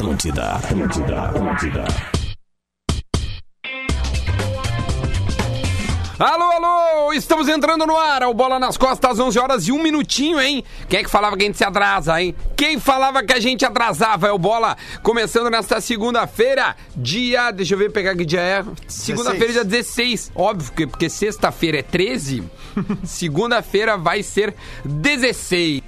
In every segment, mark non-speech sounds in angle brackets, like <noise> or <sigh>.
Atlântida, Atlântida, Atlântida. Alô, alô! Estamos entrando no ar. O Bola nas Costas, 11 horas e um minutinho, hein? Quem é que falava que a gente se atrasa, hein? Quem falava que a gente atrasava? É o Bola. Começando nesta segunda-feira, dia. Deixa eu ver, pegar que dia é. Segunda-feira, dia 16. Óbvio, que- porque sexta-feira é 13. <laughs> Segunda-feira vai ser 16.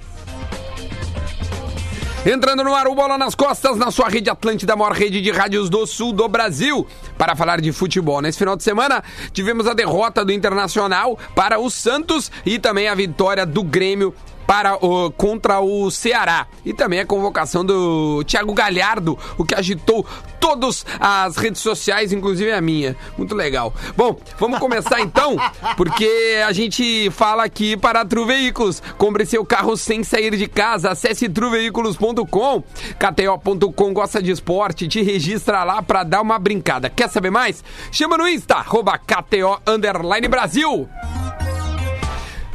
Entrando no ar, o Bola nas Costas, na sua rede Atlântida, a maior rede de rádios do sul do Brasil, para falar de futebol. Nesse final de semana, tivemos a derrota do Internacional para o Santos e também a vitória do Grêmio para o, contra o Ceará. E também a convocação do Thiago Galhardo, o que agitou todas as redes sociais, inclusive a minha. Muito legal. Bom, vamos começar <laughs> então, porque a gente fala aqui para a Tru Veículos. Compre seu carro sem sair de casa. Acesse truveículos.com. KTO.com gosta de esporte, te registra lá para dar uma brincada. Quer saber mais? Chama no Insta, arroba KTO Underline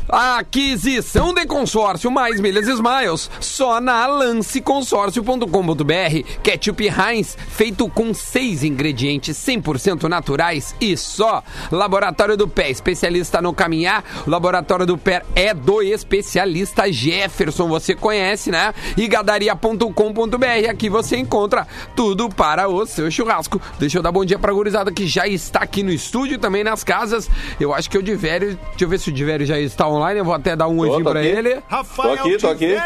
Brasil. Aquisição de consórcio mais milhas Smiles só na lanceconsórcio.com.br. Ketchup Heinz feito com seis ingredientes 100% naturais e só. Laboratório do Pé, especialista no caminhar. O Laboratório do Pé é do especialista Jefferson, você conhece, né? E gadaria.com.br. Aqui você encontra tudo para o seu churrasco. Deixa eu dar bom dia pra gurizada que já está aqui no estúdio também nas casas. Eu acho que o Divério, deixa eu ver se o Divério já está online, eu vou até dar um tô pra aqui. ele. Tô aqui, tô aqui.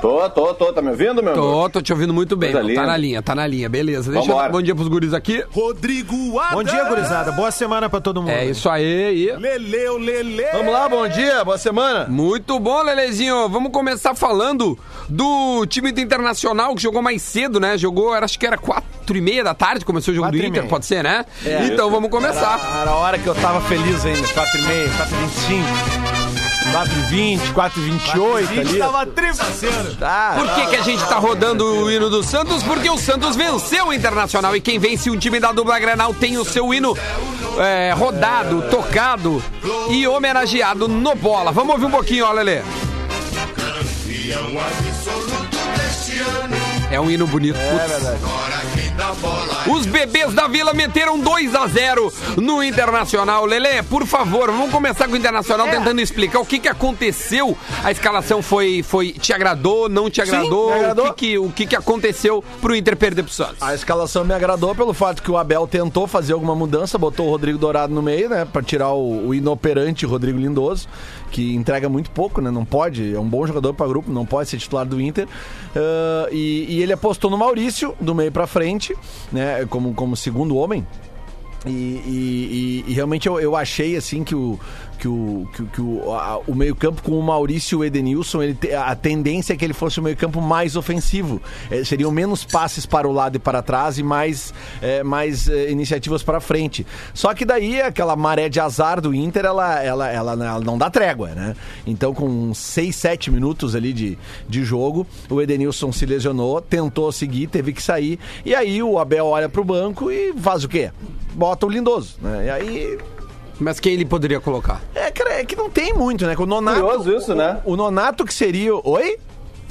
Tô, tô, tô. Tá me ouvindo, meu amor? Tô, tô te ouvindo muito bem, tá na linha, tá na linha, beleza. Deixa eu Vambora. dar bom dia pros guris aqui. Rodrigo Adams. Bom dia, gurizada. Boa semana pra todo mundo. É isso aí, e... Leleu, Lele. Vamos lá, bom dia, boa semana. Muito bom, Lelezinho. Vamos começar falando do time do Internacional que jogou mais cedo, né? Jogou, era- acho que era quatro e meia da tarde, começou o jogo do Quatro Inter, pode ser, né? É. então vamos começar. Era, era a hora que eu tava feliz ainda, 4 e meia, 4 e 25, 4 e 20, 4 e 28 ali. Tava tripaceiro. Tá, Por que, que a gente tá rodando o hino do Santos? Porque o Santos venceu o Internacional e quem vence o time da dupla Grenal tem o seu hino é, rodado, tocado e homenageado no bola. Vamos ouvir um pouquinho, ó, Lelê. É um hino bonito. é putz. verdade. Os bebês da Vila meteram 2 a 0 no Internacional. Lele, por favor, vamos começar com o Internacional tentando explicar o que, que aconteceu. A escalação foi, foi. Te agradou, não te agradou? me agradou. O, que, que, o que, que aconteceu pro Inter perder pro Santos? A escalação me agradou pelo fato que o Abel tentou fazer alguma mudança, botou o Rodrigo Dourado no meio, né? Pra tirar o, o inoperante Rodrigo Lindoso, que entrega muito pouco, né? Não pode, é um bom jogador pra grupo, não pode ser titular do Inter. Ah, e, e ele apostou no Maurício, do meio pra frente, né? Como, como segundo homem. E, e- e- e realmente eu, eu achei assim que o que o, que, o- que o, o meio-campo com o Maurício o Edenilson, ele, a tendência é que ele fosse o meio-campo mais ofensivo. Eh, seriam menos passes para o lado e para trás e mais, eh, mais eh, iniciativas para frente. Só que daí aquela maré de azar do Inter, ela, ela, ela, ela não dá trégua, né? Então, com 6, 7 minutos ali de, de jogo, o Edenilson se lesionou, tentou seguir, teve que sair. E aí o Abel olha pro banco e faz o quê? Bota o Lindoso, né? E aí Mas quem ele poderia colocar? é, cara, é que não tem muito, né? O Nonato, Curioso isso, né? O, o Nonato que seria. o- Oi?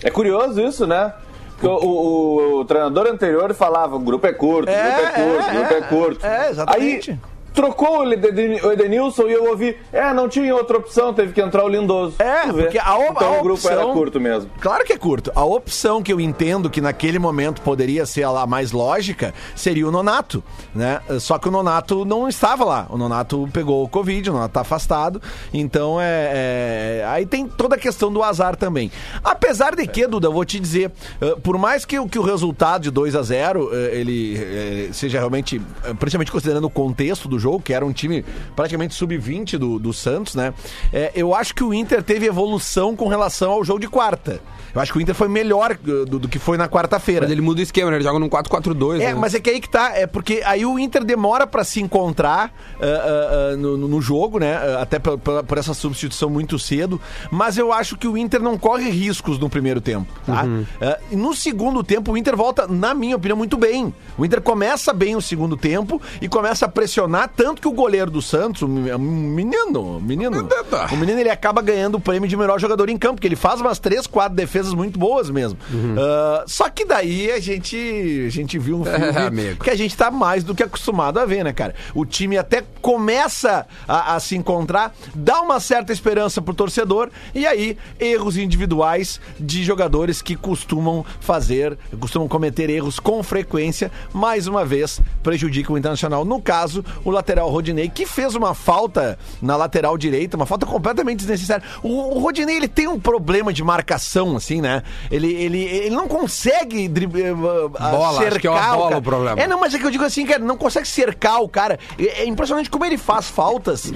É curioso isso, né? Porque o, o- o treinador anterior falava: o grupo é curto, o É, grupo é curto, o é, grupo é é. curto. É, exatamente. Aí trocou o Eden- o Edenilson e eu ouvi: é, não tinha outra opção, teve que entrar o Lindoso. É, porque a, o- Então a o grupo era opção- curto mesmo. Claro que é curto. A opção que eu entendo que naquele momento poderia ser a lá mais lógica seria o Nonato, né? Só que o Nonato não estava lá. O Nonato pegou o Covid, o Nonato tá afastado. Então é, é- Aí tem toda a questão do azar também. Apesar de que, Duda, eu vou te dizer, eh, por mais que, o- que o resultado de 2 a 0 eh, ele eh, seja realmente, principalmente considerando o contexto do jogo, que era um time praticamente sub-20 do, do Santos, né? Eh, eu acho que o Inter teve evolução com relação ao jogo de quarta. Eu acho que o Inter foi melhor eh, do, do que foi na quarta-feira. Mas ele muda o esquema, né? Ele joga num 4-4-2. É, né? mas é que aí que tá, é porque aí o Inter demora pra se encontrar ah, ah, ah, no, no jogo, né? Ah, Até por, por- essa substituição muito cedo. Mas eu acho que o Inter não corre riscos no primeiro tempo, tá? Ah, e no segundo tempo, o Inter volta, na minha opinião, muito bem. O Inter começa bem o segundo tempo e começa a pressionar tanto que o goleiro do Santos, o me- o menino, o menino, o menino ele acaba ganhando o prêmio de melhor jogador em campo, porque ele faz umas três, quatro defesas muito boas mesmo. Ah, só que daí a gente, a gente viu um <laughs> filme É, que a gente tá mais do que acostumado a ver, né, cara? O time até começa a, a se encontrar, dá uma certa esperança pro torcedor, e aí erros individuais de jogadores que costumam fazer, costumam cometer erros com frequência, mais uma vez prejudicam o Internacional. No caso, o lateral Rodinei, que fez uma falta na lateral direita, uma falta completamente desnecessária. O, o Rodinei, ele tem um problema de marcação, assim, né? Ele, ele, ele não consegue drib- eh, ah, Bola, acho que é uma cercar bola cara. o problema. É, não, mas é que eu digo assim, cara, não consegue cercar o cara. É, é impressionante como ele faz faltas.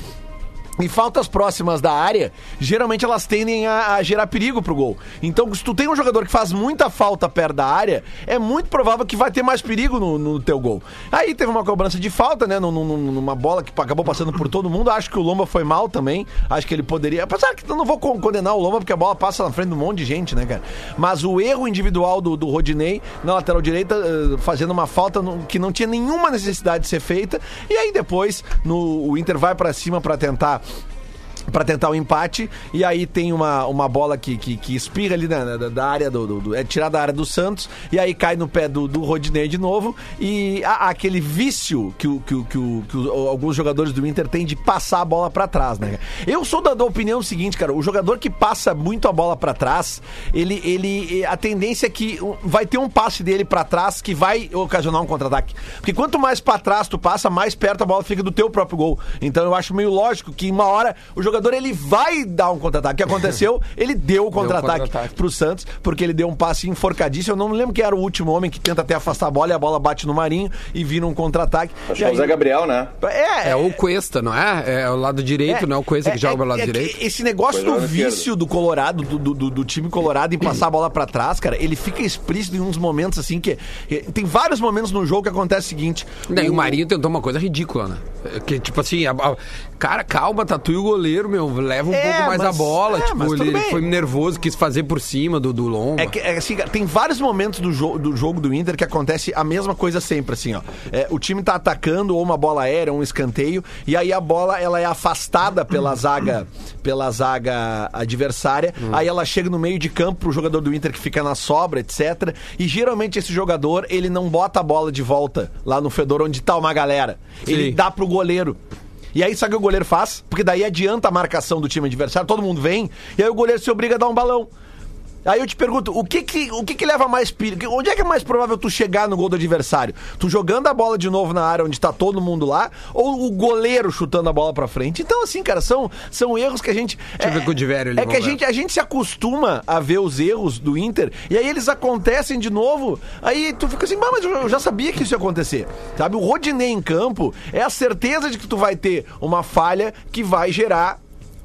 E faltas próximas da área, geralmente elas tendem a, a gerar perigo pro gol. Então, se tu tem um jogador que faz muita falta perto da área, é muito provável que vai ter mais perigo no, no teu gol. Aí teve uma cobrança de falta, né? num- num- Numa bola que acabou passando por todo mundo. Acho que o Lomba foi mal também. Acho que ele poderia. Apesar que eu não vou con- condenar o Lomba, porque a bola passa na frente de um monte de gente, né, cara? Mas o erro individual do, do Rodinei na lateral direita, eh, fazendo uma falta que não tinha nenhuma necessidade de ser feita. E aí depois, no, o Inter vai pra cima pra tentar Pra tentar o empate, e aí tem uma, uma bola que, que, que espirra ali na, na- da área do, do- do- É tirada da área do Santos, e aí cai no pé do, do Rodinei de novo, e há, aquele vício que, o, que, o, que, o, que o- alguns jogadores do Inter têm de passar a bola pra trás, né? Eu sou da, da opinião seguinte, cara, o jogador que passa muito a bola pra trás, ele, ele. A tendência é que um, vai ter um passe dele pra trás que vai ocasionar um contra-ataque. Porque quanto mais pra trás tu passa, mais perto a bola fica do teu próprio gol. Então eu acho meio lógico que uma hora o jogador ele vai dar um contra-ataque. O que aconteceu? <laughs> Ele deu o contra-ataque contra-ataque. pro Santos, porque ele deu um passe enforcadíssimo. Eu não lembro quem era o último homem que tenta até afastar a bola e a bola bate no Marinho e vira um contra-ataque. Acho E que é o Zé Gabriel, né? É, É o Cuesta, não é? É o lado direito, não é o Cuesta que joga pelo lado é que direito. Esse negócio do vício do Colorado, do, do, do- do time Colorado em passar a bola pra trás, cara, ele fica explícito em uns momentos assim que. Tem vários momentos no jogo que acontece o seguinte. Daí o Marinho tentou uma coisa ridícula, né? Que tipo assim, a- a- cara, calma, tatu e o goleiro, meu, leva um É, pouco mais a mas- bola. é, tipo, ele bem. foi nervoso, quis fazer por cima do, do Lomba. É que, é assim, tem vários momentos do, jo do jogo do Inter que acontece a mesma coisa sempre, assim, ó. É, o time tá atacando ou uma bola aérea, ou um escanteio, e aí a bola ela é afastada pela zaga, <clears throat> pela zaga adversária, aí ela chega no meio de campo pro jogador do Inter que fica na sobra, etc. E geralmente esse jogador, ele não bota a bola de volta lá no fedor onde tá uma galera. Ele Sim. dá pro goleiro. E aí sabe o que o goleiro faz? Porque daí adianta a marcação do time adversário, todo mundo vem, e aí o goleiro se obriga a dar um balão. Aí eu te pergunto, o que que, o que, que leva mais perigo? Onde é que é mais provável tu chegar no gol do adversário? Tu jogando a bola de novo na área onde tá todo mundo lá, ou o goleiro chutando a bola pra frente? Então, assim, cara, são, são erros que a gente. Deixa eu ver com o Diverio ali, É que a ver. gente, a gente se acostuma a ver os erros do Inter, e aí eles acontecem de novo, aí tu fica assim, "Bah, mas eu eu já sabia que isso ia acontecer. Sabe? O Rodinei em campo é a certeza de que tu vai ter uma falha que vai gerar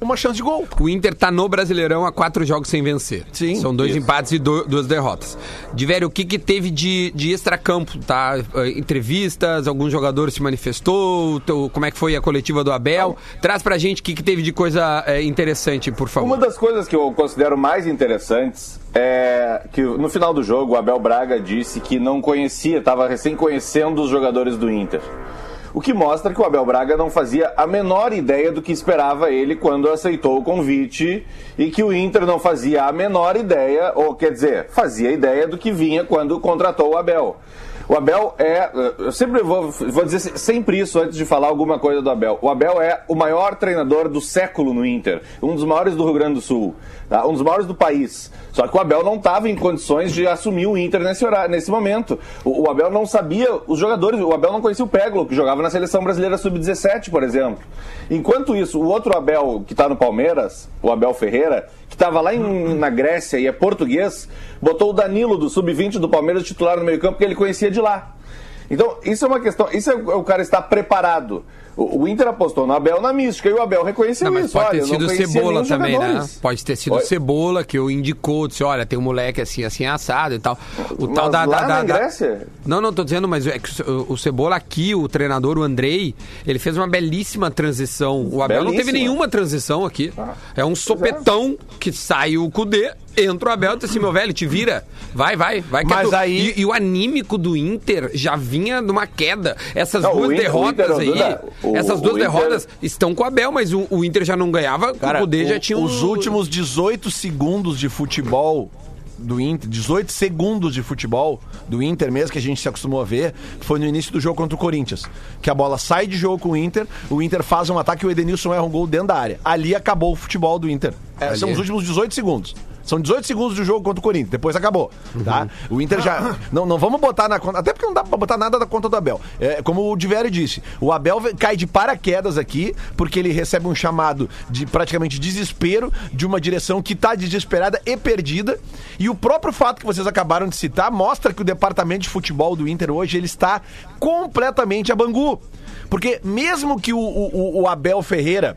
uma chance de gol. O Inter tá no Brasileirão há quatro jogos sem vencer. Sim. São dois Isso. empates e do- duas derrotas. Diverio, o que que teve de, de extracampo, tá? Eh, Entrevistas, algum jogador se manifestou, teu- como é que foi a coletiva do Abel? Traz pra gente o que que teve de coisa eh, interessante, por favor. Uma das coisas que eu considero mais interessantes é que no final do jogo o Abel Braga disse que não conhecia, estava recém conhecendo os jogadores do Inter. O que mostra que o Abel Braga não fazia a menor ideia do que esperava ele quando aceitou o convite e que o Inter não fazia a menor ideia, ou quer dizer, fazia ideia do que vinha quando contratou o Abel. O Abel é. Eu sempre vou, vou dizer sempre isso antes de falar alguma coisa do Abel. O Abel é o maior treinador do século no Inter. Um dos maiores do Rio Grande do Sul. tá? Um dos maiores do país. Só que o Abel não estava em condições de assumir o Inter nesse, horário, nesse momento. O, o Abel não sabia os jogadores. O Abel não conhecia o Peglo, que jogava na seleção brasileira sub-17, por exemplo. Enquanto isso, o outro Abel que está no Palmeiras, o Abel Ferreira, que estava lá em- na Grécia e é português, botou o Danilo do sub-20 do Palmeiras titular no meio-campo porque ele conhecia de lá. Então, isso é uma questão. Isso é o cara estar preparado. O, o Inter apostou no Abel na mística e o Abel reconheceu Não, mas isso. pode Olha, ter não sido Cebola também, né? Pode ter sido Oi? Cebola que o indicou, disse, olha, tem um moleque assim, assim, assado e tal. O Mas tal da, lá da, na da- da- Grécia? Não, não, tô dizendo, mas é que o, o Cebola aqui, o treinador, o Andrei, ele fez uma belíssima transição. O Abel não teve Belíssima. nenhuma transição aqui. é um sopetão que sai o Cudê Entra o Abel e diz assim, meu velho, te vira. Vai, vai, vai. é Mas tu. aí- E, e o anímico do Inter já vinha numa queda. Essas Não, duas Inter- derrotas Inter, aí, o- essas duas Inter- derrotas estão com o Abel, mas o, o Inter já não ganhava, Cara, o Cudê já tinha um... os últimos 18 segundos de futebol do Inter, 18 segundos de futebol do Inter mesmo que a gente se acostumou a ver, foi no início do jogo contra o Corinthians, que a bola sai de jogo com o Inter, o Inter faz um ataque e o Edenilson erra um gol dentro da área. Ali acabou o futebol do Inter. É, são os últimos 18 segundos. São 18 segundos do jogo contra o Corinthians, depois acabou, tá? O Inter já... <laughs> Não, não vamos botar na conta... Até porque não dá pra botar nada da conta do Abel. É, como o Diverio disse, o Abel cai de paraquedas aqui, porque ele recebe um chamado de praticamente desespero de uma direção que tá desesperada e perdida. E o próprio fato que vocês acabaram de citar mostra que o departamento de futebol do Inter hoje, ele está completamente a bangu. Porque mesmo que o, o- o Abel Ferreira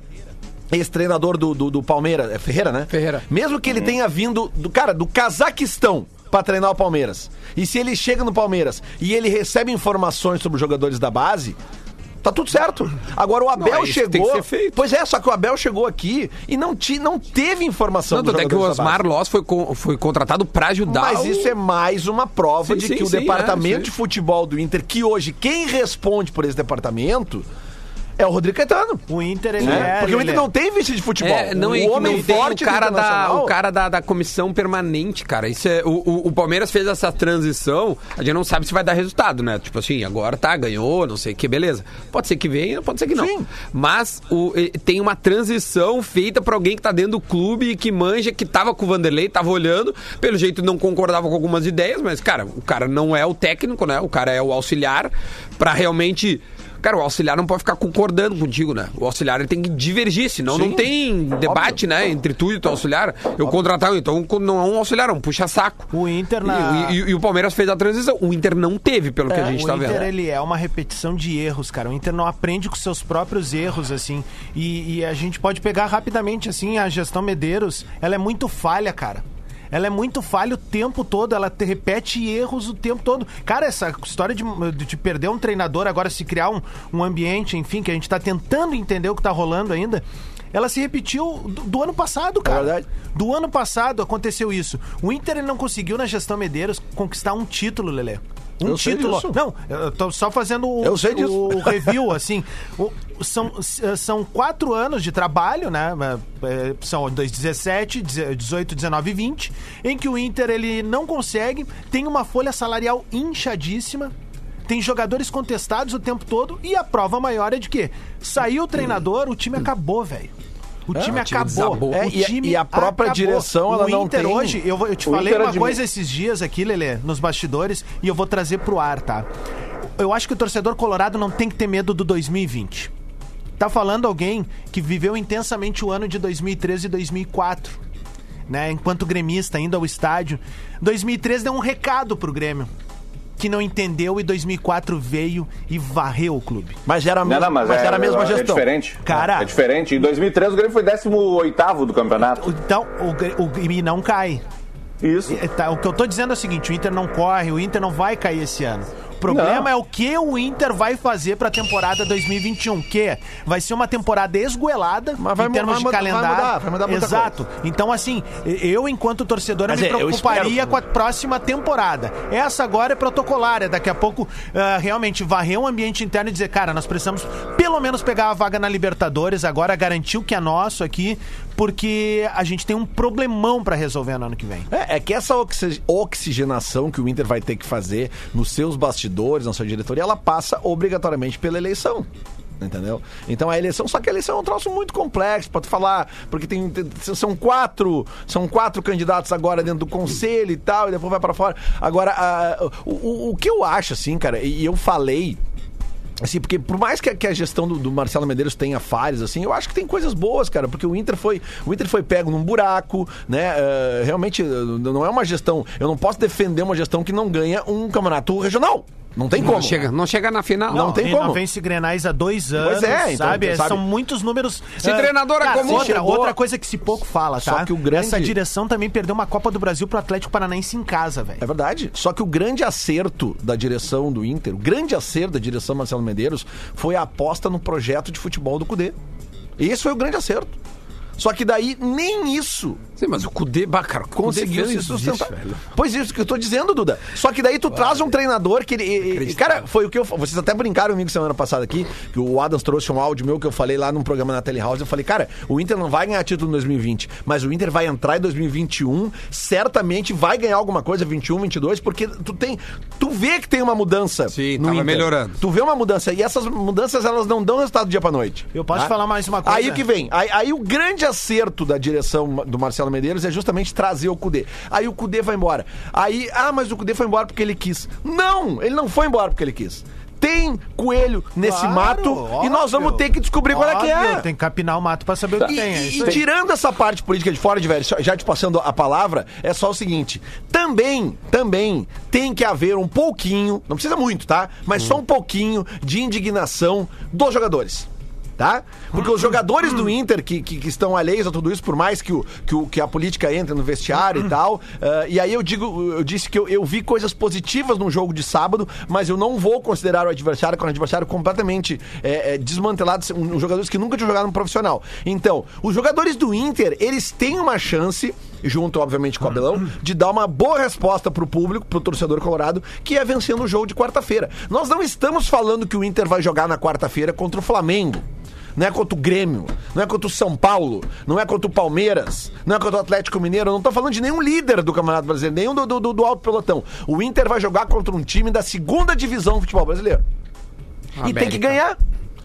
ex-treinador do, do, do Palmeiras. É Ferreira, né? Ferreira. Mesmo que ele tenha vindo do cara do Cazaquistão pra treinar o Palmeiras. E se ele chega no Palmeiras e ele recebe informações sobre os jogadores da base, tá tudo certo. Agora o Abel Não, é chegou. tem que ser feito. Pois é, só que o Abel chegou aqui e não, ti, não teve informação Não, dos tanto é que o. Osmar Loss foi, con- foi contratado pra ajudar Mas o- isso é mais uma prova Sim, de sim, que o sim, departamento é, de sim. futebol do Inter, que hoje quem responde por esse departamento é o Rodrigo Caetano. O Inter, ele né? é... Porque o Inter é- não tem vice de futebol. É, não, o homem não tem forte o cara, da, o cara da, da comissão permanente, cara. Isso é, o, o, o Palmeiras fez essa transição, a gente não sabe se vai dar resultado, né? Tipo assim, agora tá, ganhou, não sei o que, beleza. Pode ser que venha, pode ser que não. Sim. Mas o, tem uma transição feita pra alguém que tá dentro do clube e que manja, que tava com o Vanderlei, tava olhando, pelo jeito não concordava com algumas ideias, mas, cara, o cara não é o técnico, né? O cara é o auxiliar pra realmente. Cara, o auxiliar não pode ficar concordando contigo, né? O auxiliar ele tem que divergir, senão não tem debate, né? Entre tu e o teu auxiliar. Eu contratar, então não é um auxiliar, é um puxa-saco. O Inter na- E, e- e o Palmeiras fez a transição. O Inter não teve, pelo que a gente o tá Inter, vendo. ele é uma repetição de erros, cara. O Inter não aprende com seus próprios erros, assim. E, e a gente pode pegar rapidamente, assim, a gestão Medeiros, ela é muito falha, cara. Ela é muito falha o tempo todo, ela te repete erros o tempo todo. Cara, essa história de, de perder um treinador, agora se criar um, um ambiente, enfim, que a gente tá tentando entender o que tá rolando ainda, ela se repetiu do, do ano passado, cara. verdade. Do ano passado aconteceu isso. O Inter ele não conseguiu na gestão Medeiros conquistar um título, Lelê. Um Eu título. Não, eu tô só fazendo o, disso. o review, <laughs> assim. O- são, são quatro anos de trabalho, né? É, São 2017, 18, 19 e 20, em que o Inter ele não consegue, tem uma folha salarial inchadíssima. Tem jogadores contestados o tempo todo e a prova maior é de que saiu o treinador, o time acabou, velho. O time o time acabou. É, o e a- time e a própria acabou. direção, ela o não Inter tem- hoje, eu, vou- eu te O falei Inter uma coisa esses dias aqui, Lelê, nos bastidores, e eu vou trazer pro ar, tá? Eu acho que o torcedor colorado não tem que ter medo do 2020. Tá falando alguém que viveu intensamente o ano de 2013 e 2004, né? Enquanto gremista, indo ao estádio. 2013 deu um recado pro Grêmio, que não entendeu e 2004 veio e varreu o clube. Mas era a Não, mesma, não, mas, mas é, era a mesma é gestão. diferente. Cara- É diferente. Em 2013 o Grêmio foi 18º do campeonato. Então, o, o Grêmio não cai. Isso. É, tá, o que eu tô dizendo é o seguinte: o Inter não corre, o Inter não vai cair esse ano. O problema Não. é o que o Inter vai fazer pra temporada 2021, que vai ser uma temporada esgoelada Mas vai em termos vai de mu- vai calendário. mudar, vai mudar muita Exato. Então, assim, eu, enquanto torcedor, Mas me é, preocuparia com a próxima temporada. Essa agora é protocolária. Daqui a pouco, ah, realmente, varrer um ambiente interno e dizer, cara, nós precisamos pelo menos pegar a vaga na Libertadores, agora garantir o que é nosso aqui, porque a gente tem um problemão pra resolver no ano que vem. É, é que essa oxi- oxigenação que o Inter vai ter que fazer nos seus bastidores, na sua diretoria, ela passa obrigatoriamente pela eleição. Entendeu? Então a eleição, só que a eleição é um troço muito complexo, pode falar, porque tem, tem- são quatro, são quatro candidatos agora dentro do conselho e tal, e depois vai pra fora. Agora, a- o, o- o que eu acho, assim, cara, e eu falei Assim, porque por mais que a, que a gestão do, do Marcelo Medeiros tenha falhas, assim, eu acho que tem coisas boas, cara, porque o Inter foi, o Inter foi pego num buraco, né? eh, realmente, eh, não é uma gestão. Eu não posso defender uma gestão que não ganha um campeonato regional. Não tem como. Não chega, não chega na final. Não tem e como. Não vence Grenais há dois anos, é, então, sabe? sabe? São muitos números. Se ah, treinador cara, acomoda- outra, chegou- outra coisa que se pouco fala, tá? Só que o grande- Essa direção também perdeu uma Copa do Brasil pro Atlético Paranaense em casa, velho. É verdade. Só que o grande acerto da direção do Inter, o grande acerto da direção Marcelo Medeiros foi a aposta no projeto de futebol do Cudê. Esse foi o grande acerto. Só que daí nem isso Sim, mas o Cudê, cara, o conseguiu se isso, sustentar. velho. Pois isso que eu tô dizendo, Duda. Só que daí tu traz um treinador que ele. Cara, foi o que eu. Vocês até brincaram comigo semana passada aqui, que o Adams trouxe um áudio meu que eu falei lá num programa na Telehouse. Eu falei, cara, o Inter não vai ganhar título em 2020, mas o Inter vai entrar em 2021, certamente vai ganhar alguma coisa, 21, 22, porque tu tem. Tu vê que tem uma mudança. Sim, no tava Inter. melhorando. Tu vê uma mudança. E essas mudanças, elas não dão resultado do dia pra noite. Eu posso tá? falar mais uma coisa? Aí o que vem? Aí, aí o grande acerto da direção do Marcelo Medeiros é justamente trazer o Cudê. Aí o Cudê vai embora. Aí, ah, mas o Cudê foi embora porque ele quis. Não, ele não foi embora porque ele quis. Tem coelho nesse Claro, mato e nós vamos óbvio. ter que descobrir qual é que é. Óbvio, Tem que capinar o mato pra saber o que E, tem. É e aí. tirando essa parte política de fora de velho, já te passando a palavra, é só o seguinte: também, também tem que haver um pouquinho, não precisa muito, tá? Mas só um pouquinho de indignação dos jogadores. Tá? Porque os jogadores do Inter que, que, que estão alheios a tudo isso, por mais que, o, que, o, que a política entre no vestiário e tal, ah, e aí eu digo, eu disse que eu, eu vi coisas positivas no jogo de sábado, mas eu não vou considerar o adversário como um adversário completamente é, é, desmantelado, um, jogadores que nunca tinham jogado no profissional. Então, os jogadores do Inter, eles têm uma chance, junto, obviamente, com o Abelão, de dar uma boa resposta pro público, pro torcedor colorado, que é vencendo o jogo de quarta-feira. Nós não estamos falando que o Inter vai jogar na quarta-feira contra o Flamengo. Não é contra o Grêmio, não é contra o São Paulo, não é contra o Palmeiras, não é contra o Atlético Mineiro. Eu não tô falando de nenhum líder do Campeonato Brasileiro, nenhum do, do, do alto pelotão. O Inter vai jogar contra um time da segunda divisão do futebol brasileiro. E tem que ganhar.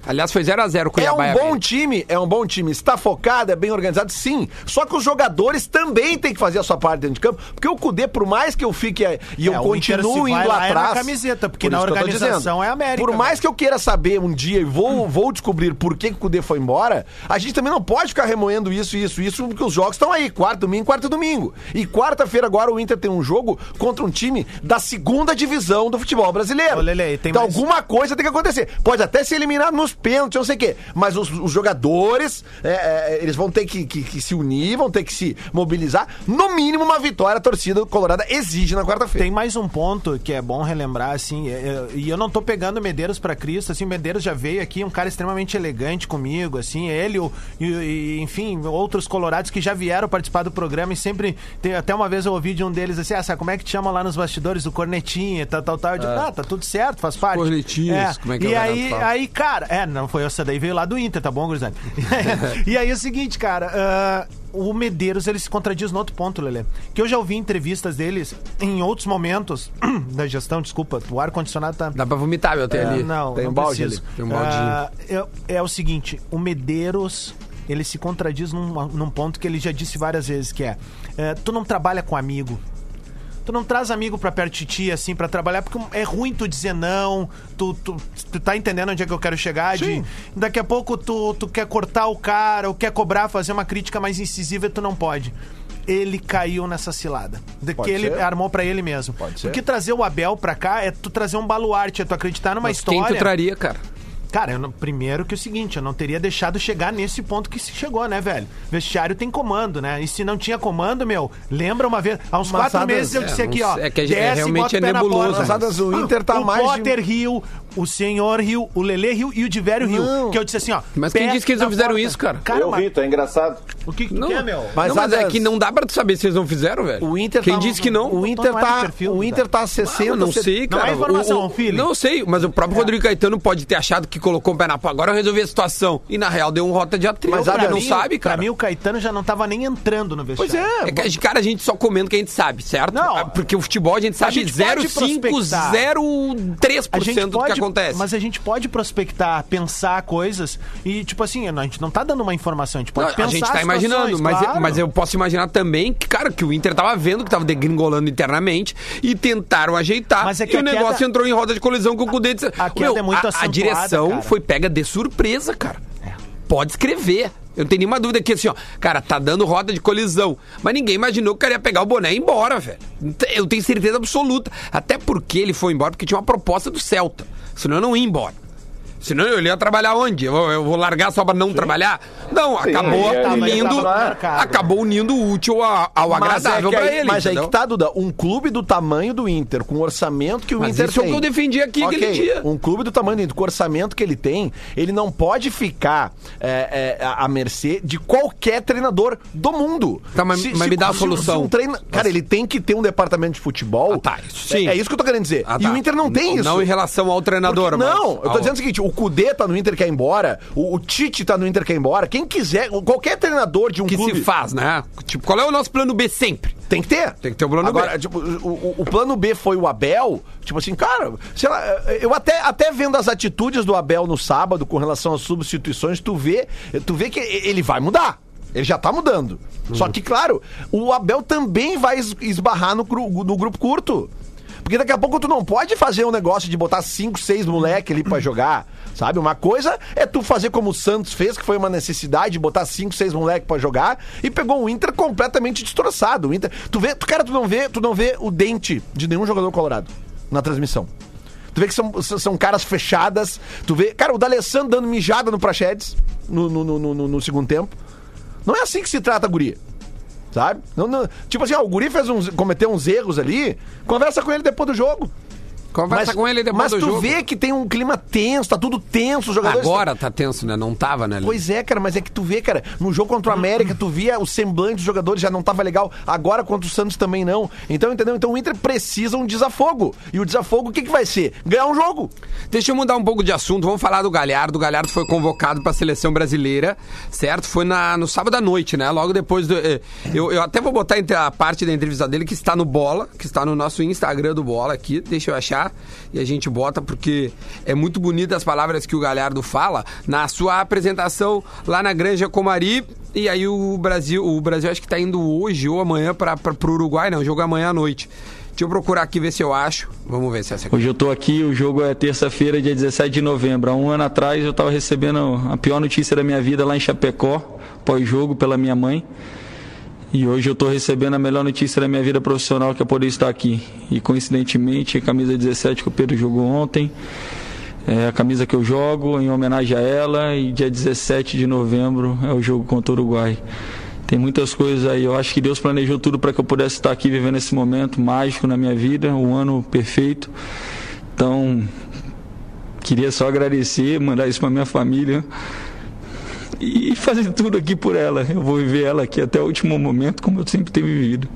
Aliás, foi 0x0 É Cuiabá. um e bom time, é um bom time. Está focado, é bem organizado, sim. Só que os jogadores também têm que fazer a sua parte dentro de campo. Porque o Cudê, por mais que eu fique eh, e eu É, o Inter continuo se indo lá é na atrás. camiseta, porque por na eu organização dizendo. é a América, Por mais velho. que eu queira saber um dia e vou, vou descobrir por que, que o Cudê foi embora, a gente também não pode ficar remoendo isso, isso, isso, porque os jogos estão aí, quarto domingo, quarto domingo. E quarta-feira agora o Inter tem um jogo contra um time da segunda divisão do futebol brasileiro. Ô, tem então mais- alguma coisa tem que acontecer. Pode até ser eliminado nos pênaltis, não sei o quê. Mas os, os jogadores, é, é, eles vão ter que, que- que se unir, vão ter que se mobilizar. No mínimo, uma vitória a torcida colorada exige na quarta-feira. Tem mais um ponto que é bom relembrar, assim, é, é, e eu não tô pegando Medeiros pra Cristo, assim, Medeiros já veio aqui, um cara extremamente elegante comigo, assim, ele o- e, e, enfim, outros colorados que já vieram participar do programa e sempre, tem, até uma vez eu ouvi de um deles assim, ah, sabe como é que te chama lá nos bastidores, o Cornetinha, tal, tal, tal, eu digo, ah, tá tudo certo, faz parte. Cornetinhas, como é que é E o aí, aí, cara, é, não foi essa daí, veio lá do Inter, tá bom, gurizada? <laughs> e aí é o seguinte, cara, ah, o Medeiros, ele se contradiz no outro ponto, Lelê. Que eu já ouvi entrevistas deles em outros momentos <clears throat> da gestão, desculpa, o ar-condicionado tá... Dá pra vomitar, meu, tem Ah, ali. não, tem não um balde preciso. ali, tem um baldinho. Ah, é, é o seguinte, o Medeiros, ele se contradiz num, num ponto que ele já disse várias vezes, que é, é, tu não trabalha com amigo. Tu não traz amigo pra perto de ti, assim, pra trabalhar, porque é ruim tu dizer não, tu, tu, tu tá entendendo onde é que eu quero chegar, de, daqui a pouco tu, tu quer cortar o cara, ou quer cobrar, fazer uma crítica mais incisiva e tu não pode. Ele caiu nessa cilada. De Pode que ele ser. armou pra ele mesmo. Pode ser. Porque trazer o Abel pra cá é tu trazer um baluarte, é tu acreditar numa Mas história. quem tu traria, cara? Cara, não- primeiro que é o seguinte, eu não teria deixado chegar nesse ponto que se chegou, né, velho? Vestiário tem comando, né? E se não tinha comando, meu, lembra uma vez, há uns quatro meses eu é, disse aqui, não ó. é que é- desce e realmente bota é nebuloso, porta. Adams, o Inter tá o mais de- Potter Rio, o senhor Rio, o Lele Rio e o Divério Rio. Que eu disse assim, ó. Mas quem disse que eles não fizeram porta. isso, cara? Cara, eu mas vi, tu é engraçado. o que, que tu Não, quer, meu? Mas, não, mas é que não dá pra tu saber se eles não fizeram, velho. O Inter Quem tá- disse que não? O Não Inter tá, perfil, o Inter tá a 60, Eu não sei, Não é cara. informação, O- o- filho. Não sei, mas o próprio Rodrigo Caetano pode ter achado que colocou o pé na. Agora eu resolvi a situação. E na real deu um rota de atrito. Mas, Adams, não mim, sabe, Pra cara. mim, o Caetano já não tava nem entrando no Pois vestiário. é. É que, a gente- cara, a gente só comenta o que a gente sabe, certo? Não. Ah, Porque o futebol a gente sabe gente pode 0,5, prospectar. 0,3% do que acontece. Mas a gente pode prospectar, pensar coisas e, tipo assim, a gente não tá dando uma informação, a gente pode Não, pensar a gente tá imaginando, mas, claro. eu, mas eu posso imaginar também que, cara, que o Inter tava vendo que tava degringolando internamente e tentaram ajeitar. Mas é que e a o queda- negócio entrou em roda de colisão com o Cudê. disse- a queda é muito a, a direção cara. foi pega de surpresa, cara. Pode escrever. Eu não tenho nenhuma dúvida que assim, ó, cara, tá dando roda de colisão. Mas ninguém imaginou que o cara ia pegar o boné e ir embora, velho. Eu tenho certeza absoluta. Até porque ele foi embora porque tinha uma proposta do Celta. Senão eu não ia embora. Senão eu ia trabalhar onde? Eu, eu vou largar só pra não trabalhar? Não, acabou ele- ele unindo. mercado. Acabou unindo o útil ao, ao é agradável aí, ele. mas aí entendeu? que tá, Duda. Um clube do tamanho do Inter, com o orçamento que o Mas Inter isso é o tem. que eu defendi aqui Ok, aquele dia. Um clube do tamanho do Inter, com o orçamento que ele tem, ele não pode ficar é, é, à mercê de qualquer treinador do mundo. Tá, mas- mas me dá a solução. um treina- Cara, ele tem que ter um departamento de futebol. Ah, tá, isso sim. É, é isso que eu tô querendo dizer. Ah, E tá. o Inter não tem isso. Não em relação ao treinador, Porque- mas Não, eu tô ao- dizendo o seguinte: o Cudê tá no Inter quer ir embora, o, o Tite tá no Inter quer ir embora. Quem quiser, qualquer treinador de um que clube. se faz, né? Tipo, qual é o nosso plano B sempre? Tem que ter. Tem que ter o plano Agora, B. tipo, o, o- o plano B foi o Abel. Tipo assim, cara, sei lá, eu até, até vendo as atitudes do Abel no sábado com relação às substituições, tu vê, tu vê que ele vai mudar. Ele já tá mudando. Só que, claro, o Abel também vai es- esbarrar no, no grupo curto. Porque daqui a pouco tu não pode fazer um negócio de botar cinco, seis moleque ali pra jogar, sabe? Uma coisa é tu fazer como o Santos fez, que foi uma necessidade de botar cinco, seis moleque pra jogar e pegou o Inter completamente destroçado. O Inter, tu vê, tu, cara, tu não vê, tu não vê o dente de nenhum jogador colorado na transmissão. Tu vê que são, são- são caras fechadas. Tu vê, cara, o D'Alessandro dando mijada no Prachedes no, no, no, no- no segundo tempo. Não é assim que se trata a guria. Sabe? Não, não- tipo assim, ó, o Guri fez uns, cometeu uns erros ali. Conversa com ele depois do jogo. Conversa com ele depois mas do tu jogo. vê que tem um clima tenso, tá tudo tenso, os jogadores. Agora tá tenso, né? Não tava, né? Pois é, cara, mas é que tu vê, cara, no jogo contra o América, tu via o semblante dos jogadores já não tava legal. Agora contra o Santos também não. Então, entendeu? Então o Inter precisa um desafogo. E o desafogo, o que, que vai ser? Ganhar um jogo. Deixa eu mudar um pouco de assunto. Vamos falar do Galhardo. O Galhardo foi convocado para a seleção brasileira, certo? Foi na, no sábado à noite, né? Logo depois do. eh, Eu, eu até vou botar a parte da entrevista dele que está no Bola, que está no nosso Instagram do Bola aqui. Deixa eu achar e a gente bota porque é muito bonita as palavras que o Galhardo fala na sua apresentação lá na Granja Comari. E aí o Brasil, o Brasil acho que está indo hoje ou amanhã para o Uruguai, não, jogo é amanhã à noite. Deixa eu procurar aqui ver se eu acho. Vamos ver se é essa aqui. Hoje eu tô aqui, o jogo é terça-feira, dia 17 de novembro. Há um ano atrás eu estava recebendo a pior notícia da minha vida lá em Chapecó, pós-jogo, pela minha mãe. E hoje eu tô recebendo a melhor notícia da minha vida profissional, que é poder estar aqui. E coincidentemente, a camisa 17 que o Pedro jogou ontem, é a camisa que eu jogo em homenagem a ela. E dia 17 de novembro é o jogo contra o Uruguai. Tem muitas coisas aí. Eu acho que Deus planejou tudo para que eu pudesse estar aqui vivendo esse momento mágico na minha vida, um ano perfeito. Então, queria só agradecer, mandar isso para minha família e fazer tudo aqui por ela. Eu vou viver ela aqui até o último momento, como eu sempre tenho vivido.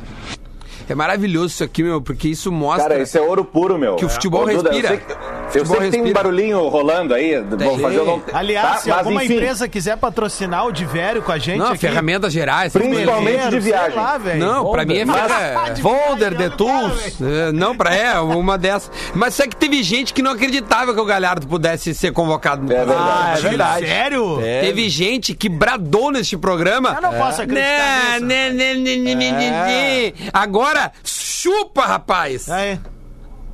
É maravilhoso isso aqui, meu, porque isso mostra. Cara, isso é ouro puro, meu. Que o futebol Duda, respira. Eu sei que, eu sei que tem um barulhinho rolando aí. Vou fazer não... Aliás, Tá, se mas, alguma enfim, empresa quiser patrocinar o Divério com a gente Não, aqui... ferramentas gerais. Principalmente de viagem. lá, velho. Não, pra mim é Mas- Folder, The Tools. É, Não, pra é, uma dessas. Mas só que teve gente que não acreditava que o Galhardo pudesse ser convocado no É verdade. Ah, é verdade. Sério? Teve gente que bradou neste programa. Eu não posso acreditar Né, nisso. né, né, né. Agora, chupa, rapaz! Aí.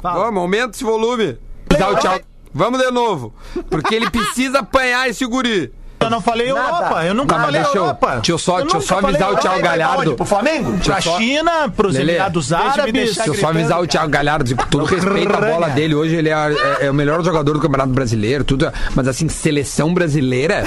Fala. Vamos, aumenta esse volume. Dá o tchau. Vamos de novo. Porque ele precisa apanhar esse guri. Eu não falei Europa. Eu nunca mas falei deixa eu- Europa. deixa eu só- deixa eu nunca só falei avisar o Europa. Thiago Galhardo. Pro Flamengo? Pra só- China, pros Lelê, Emirados deixa eu me Árabes. Deixa eu só avisar o Thiago Galhardo, com todo respeito à bola dele, hoje ele é, é- é o melhor jogador do Campeonato Brasileiro, tudo, mas assim, seleção brasileira.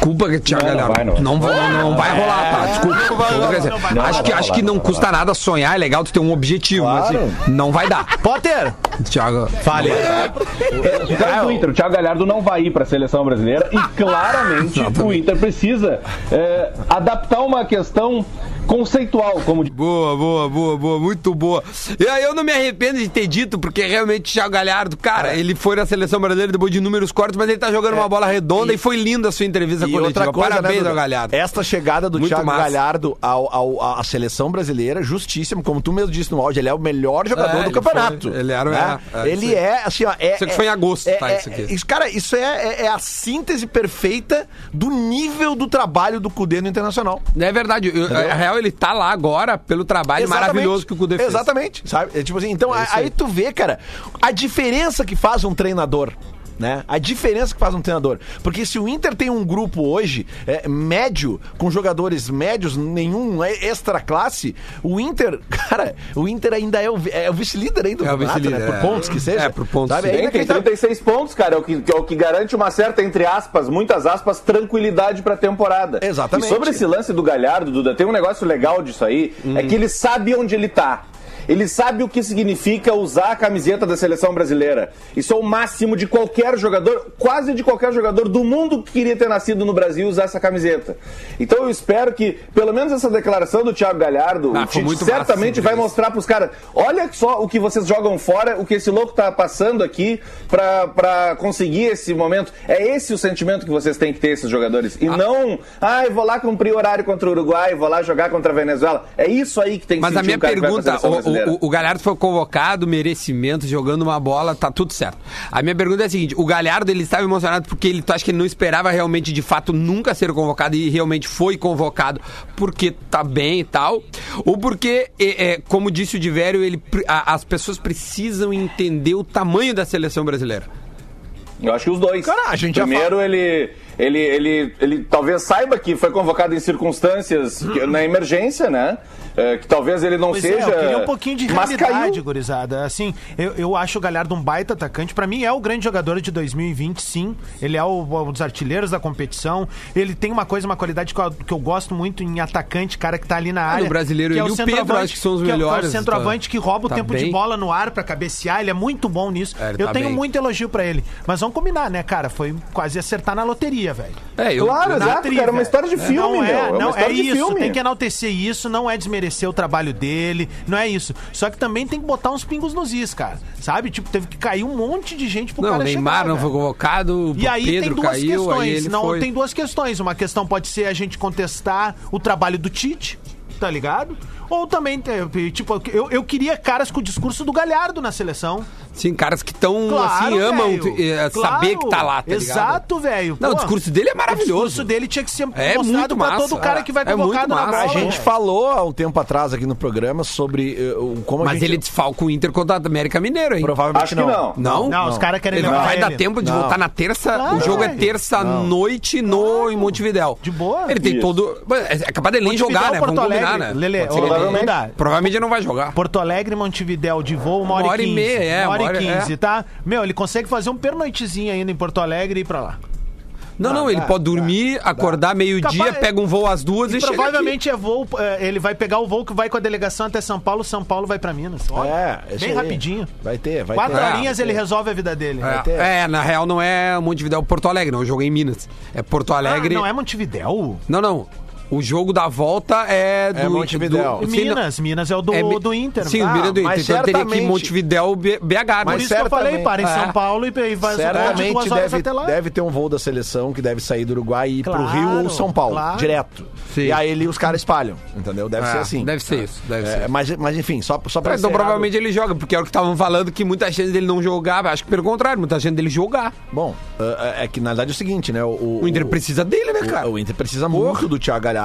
Desculpa, não Galhardo. não. Não, vai, não, não vai rolar, tá? Desculpa. Acho que, acho que não custa nada sonhar, é legal tu ter um objetivo, Claro. mas assim, não vai dar. Potter, Thiago. fale. O cara do Inter, o Thiago Galhardo não vai ir para a seleção brasileira e claramente o Inter precisa é, adaptar uma questão conceitual, como Boa, boa, boa, boa, muito boa. E aí eu não me arrependo de ter dito, porque realmente o Thiago Galhardo, cara, ele foi na seleção brasileira depois de inúmeros cortes, mas ele tá jogando uma bola redonda e, foi linda a sua entrevista E coletiva. outra coisa, Parabéns né, ao? Galhardo. Esta chegada do Muito Thiago massa. Galhardo ao, ao- à seleção brasileira, justíssimo, como tu mesmo disse no áudio, ele é o melhor jogador É, do campeonato. foi- ele era né? é, é, ele é, assim, ó. É, Isso aqui foi em agosto, é, tá, é- isso aqui. cara, isso é, é- é a síntese perfeita do nível do trabalho do Cudê no Internacional. É verdade, eu- a real ele tá lá agora pelo trabalho Exatamente. maravilhoso que o Cudê fez. Exatamente, sabe? É tipo assim, então É aí. aí tu vê, cara, a diferença que faz um treinador. Né? A diferença que faz um treinador. Porque se o Inter tem um grupo hoje é, médio, com jogadores médios, nenhum é extra classe, o Inter, <laughs> cara, o Inter ainda é o, é o vice-líder ainda do É o campeonato, vice-líder, né? Por é. pontos que seja. É, por pontos, Sabe? É Tem, tem inacreditável. 36 pontos, cara, é o, que, é o que garante uma certa, entre aspas, muitas aspas, tranquilidade pra temporada. Exatamente. E sobre esse lance do Galhardo, Duda, tem um negócio legal disso aí, é que ele sabe onde ele tá. Ele sabe o que significa usar a camiseta da seleção brasileira. Isso é o máximo de qualquer jogador, quase de qualquer jogador do mundo que queria ter nascido no Brasil usar essa camiseta. Então eu espero que, pelo menos essa declaração do Thiago Galhardo, Ah, o Tite certamente vai mostrar pros caras: olha só o que vocês jogam fora, o que esse louco tá passando aqui pra, pra conseguir esse momento. É esse o sentimento que vocês têm que ter, esses jogadores. Ah. E não, ai, vou lá cumprir horário contra o Uruguai, vou lá jogar contra a Venezuela. É isso aí que tem que Mas a minha pergunta, o, brasileira. o, o Galhardo foi convocado, merecimento, jogando uma bola, tá tudo certo. A minha pergunta é a seguinte: o Galhardo ele estava emocionado porque ele tu acha que ele não esperava realmente, de fato, nunca ser convocado e realmente foi convocado porque tá bem e tal? Ou porque, é, é, como disse o Divério, ele, a- as pessoas precisam entender o tamanho da seleção brasileira? Eu acho que os dois. Cara, a gente já Primeiro, ele, ele, ele, ele talvez saiba que foi convocado em circunstâncias que- na emergência, né? É, que talvez ele não Pois seja. é, eu queria um pouquinho de realidade, caiu. gurizada. Assim, eu, eu acho o Galhardo um baita atacante. Pra mim, é o grande jogador de 2020, sim. Ele é o, um dos artilheiros da competição. Ele tem uma coisa, uma qualidade que eu, que eu gosto muito em atacante, cara que tá ali na área. no brasileiro, que é ele e o Pedro, centroavante, acho que são os é o- é melhores, o centroavante que rouba tá o tempo de bem. bola no ar pra cabecear. Ele é muito bom nisso. É, eu tá tenho bem. muito elogio pra ele. Mas vamos combinar, né, cara? Foi quase acertar na loteria, velho. É, eu, Claro, eu- exato, Tri, cara. É uma história de filme, não meu. é, É não, é de isso, filme. tem que enaltecer isso, não é desmerecer o trabalho dele, não é isso. Só que também tem que botar uns pingos nos is, cara. Sabe? Tipo, teve que cair um monte de gente pro Não, o cara Neymar chegar, não velho. foi convocado, E aí Pedro tem duas caiu, questões. Não, foi. tem duas questões. Uma questão pode ser a gente contestar o trabalho do Tite, tá ligado? Ou também, tipo, eu, eu queria caras com o discurso do Galhardo na seleção. Sim, caras que estão, Claro, assim, amam eh, Claro. saber que tá lá, tá? Exato, velho. Não, Pô, o discurso dele é O maravilhoso. discurso dele tinha que ser É mostrado muito pra massa. todo cara que vai É muito convocado na massa. bola. A gente velho. falou há um tempo atrás aqui no programa sobre o- como a Mas gente... ele desfalca o Inter contra o América Mineiro, hein? Provavelmente Acho que não. Não? Não, os caras querem Ele levar vai ele. dar tempo de Não. voltar na terça. Claro, o jogo é terça-noite no em Montevidéu. De boa. Ele tem Isso. todo. É é capaz dele nem jogar, né? Vamos combinar, né? Lele, Ô, que ele- Provavelmente. Provavelmente ele não vai jogar. Porto Alegre, Montevidéu de voo, uma hora, Uma hora e 15. meia, é, Uma hora uma hora- e 15, é. tá? Meu, ele consegue fazer um pernoitezinho ainda em Porto Alegre e ir pra lá. Não, não, ele dá, pode dormir, acordar meio-dia, pega um voo às duas e, E chega provavelmente é voo, é, ele vai pegar o voo que vai com a delegação até São Paulo, São Paulo vai pra Minas. Olha, É, isso bem aí. rapidinho. Vai ter, vai Quatro ter. horinhas É. ele resolve a vida dele. É, é, na real não é Montevidéu, Porto Alegre, não. Eu joguei em Minas. É Porto Alegre. Ah, não é Montevidéu? Não, não. O jogo da volta é do. É Montevidéu. do- Sim, não- Minas, Minas é o do, é do Inter. Sim, o Ah, Minas do Inter. mas Então teria que ir certamente- Montevidéu, BH. Por Mas isso que eu falei, para em É. São Paulo e, vai Certamente duas horas deve, até lá. deve ter um voo da seleção que deve sair do Uruguai e ir pro Claro, Rio ou São Paulo, claro. direto. Sim. E aí ele, os caras espalham, entendeu? Deve É, ser assim. Deve ser isso. Deve É, ser. mas, mas enfim, só, só pra É, então provavelmente ele joga, porque é o que estavam falando que muita chance dele não jogar. Acho que pelo contrário, muita chance dele jogar. Bom, é, é que na verdade é o seguinte, né? O, O Inter precisa dele, né, o- cara? O, Inter precisa muito do Thiago Galhardo,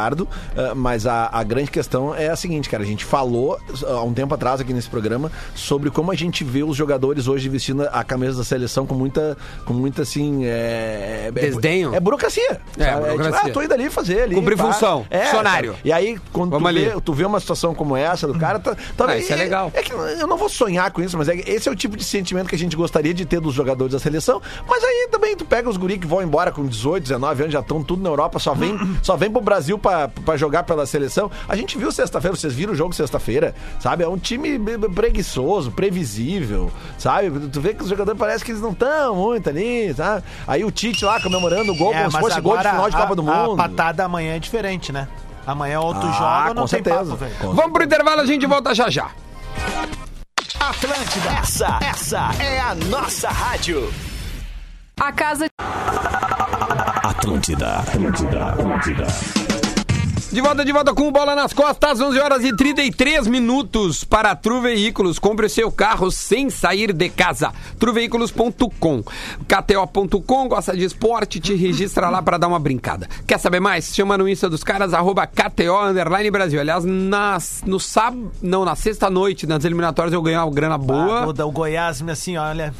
eh, mas a, a grande questão é a seguinte, cara. A gente falou eh, há um tempo atrás aqui nesse programa sobre como a gente vê os jogadores hoje vestindo a camisa da seleção com muita, com muita assim. É, é- Desdenho? É, burocracia. É, sabe? burocracia. tipo, ah, tô indo ali fazer ali. Cumprir função, É, funcionário. E aí, quando tu vê, tu vê uma situação como essa do cara, tá, talvez- isso é legal. É que eu não vou sonhar com isso, mas é, esse é o tipo de sentimento que a gente gostaria de ter dos jogadores da seleção. Mas aí também tu pega os guri que vão embora com 18, 19 anos, já estão tudo na Europa, só vem, <clears throat> só vem pro Brasil pra, pra jogar pela seleção. A gente viu sexta-feira, vocês viram o jogo sexta-feira, sabe? É um time preguiçoso, previsível, sabe? Tu vê que os jogadores parece que eles não estão muito ali, sabe? Aí o Tite lá comemorando o gol, É, como se mas fosse gol de agora final de a- Copa do Mundo. A patada amanhã é diferente, né? Amanhã ou tu Ah, joga ou não com tem certeza. papo, velho. Vamos pro intervalo, a gente volta já já. Atlântida, essa, essa é a nossa rádio. A casa Atlântida, Atlântida, Atlântida. De volta, de volta com bola nas costas, 11 horas e 33 minutos para a Tru Veículos. Compre o seu carro sem sair de casa. Truveículos.com. KTO.com, gosta de esporte, te registra lá para dar uma brincada. Quer saber mais? Chama no Insta dos caras, arroba KTO Underline Brasil. Aliás, nas, no sábado, não, na sexta-noite, nas eliminatórias eu ganhei uma grana boa. Ah, o, Goiás, assim, olha.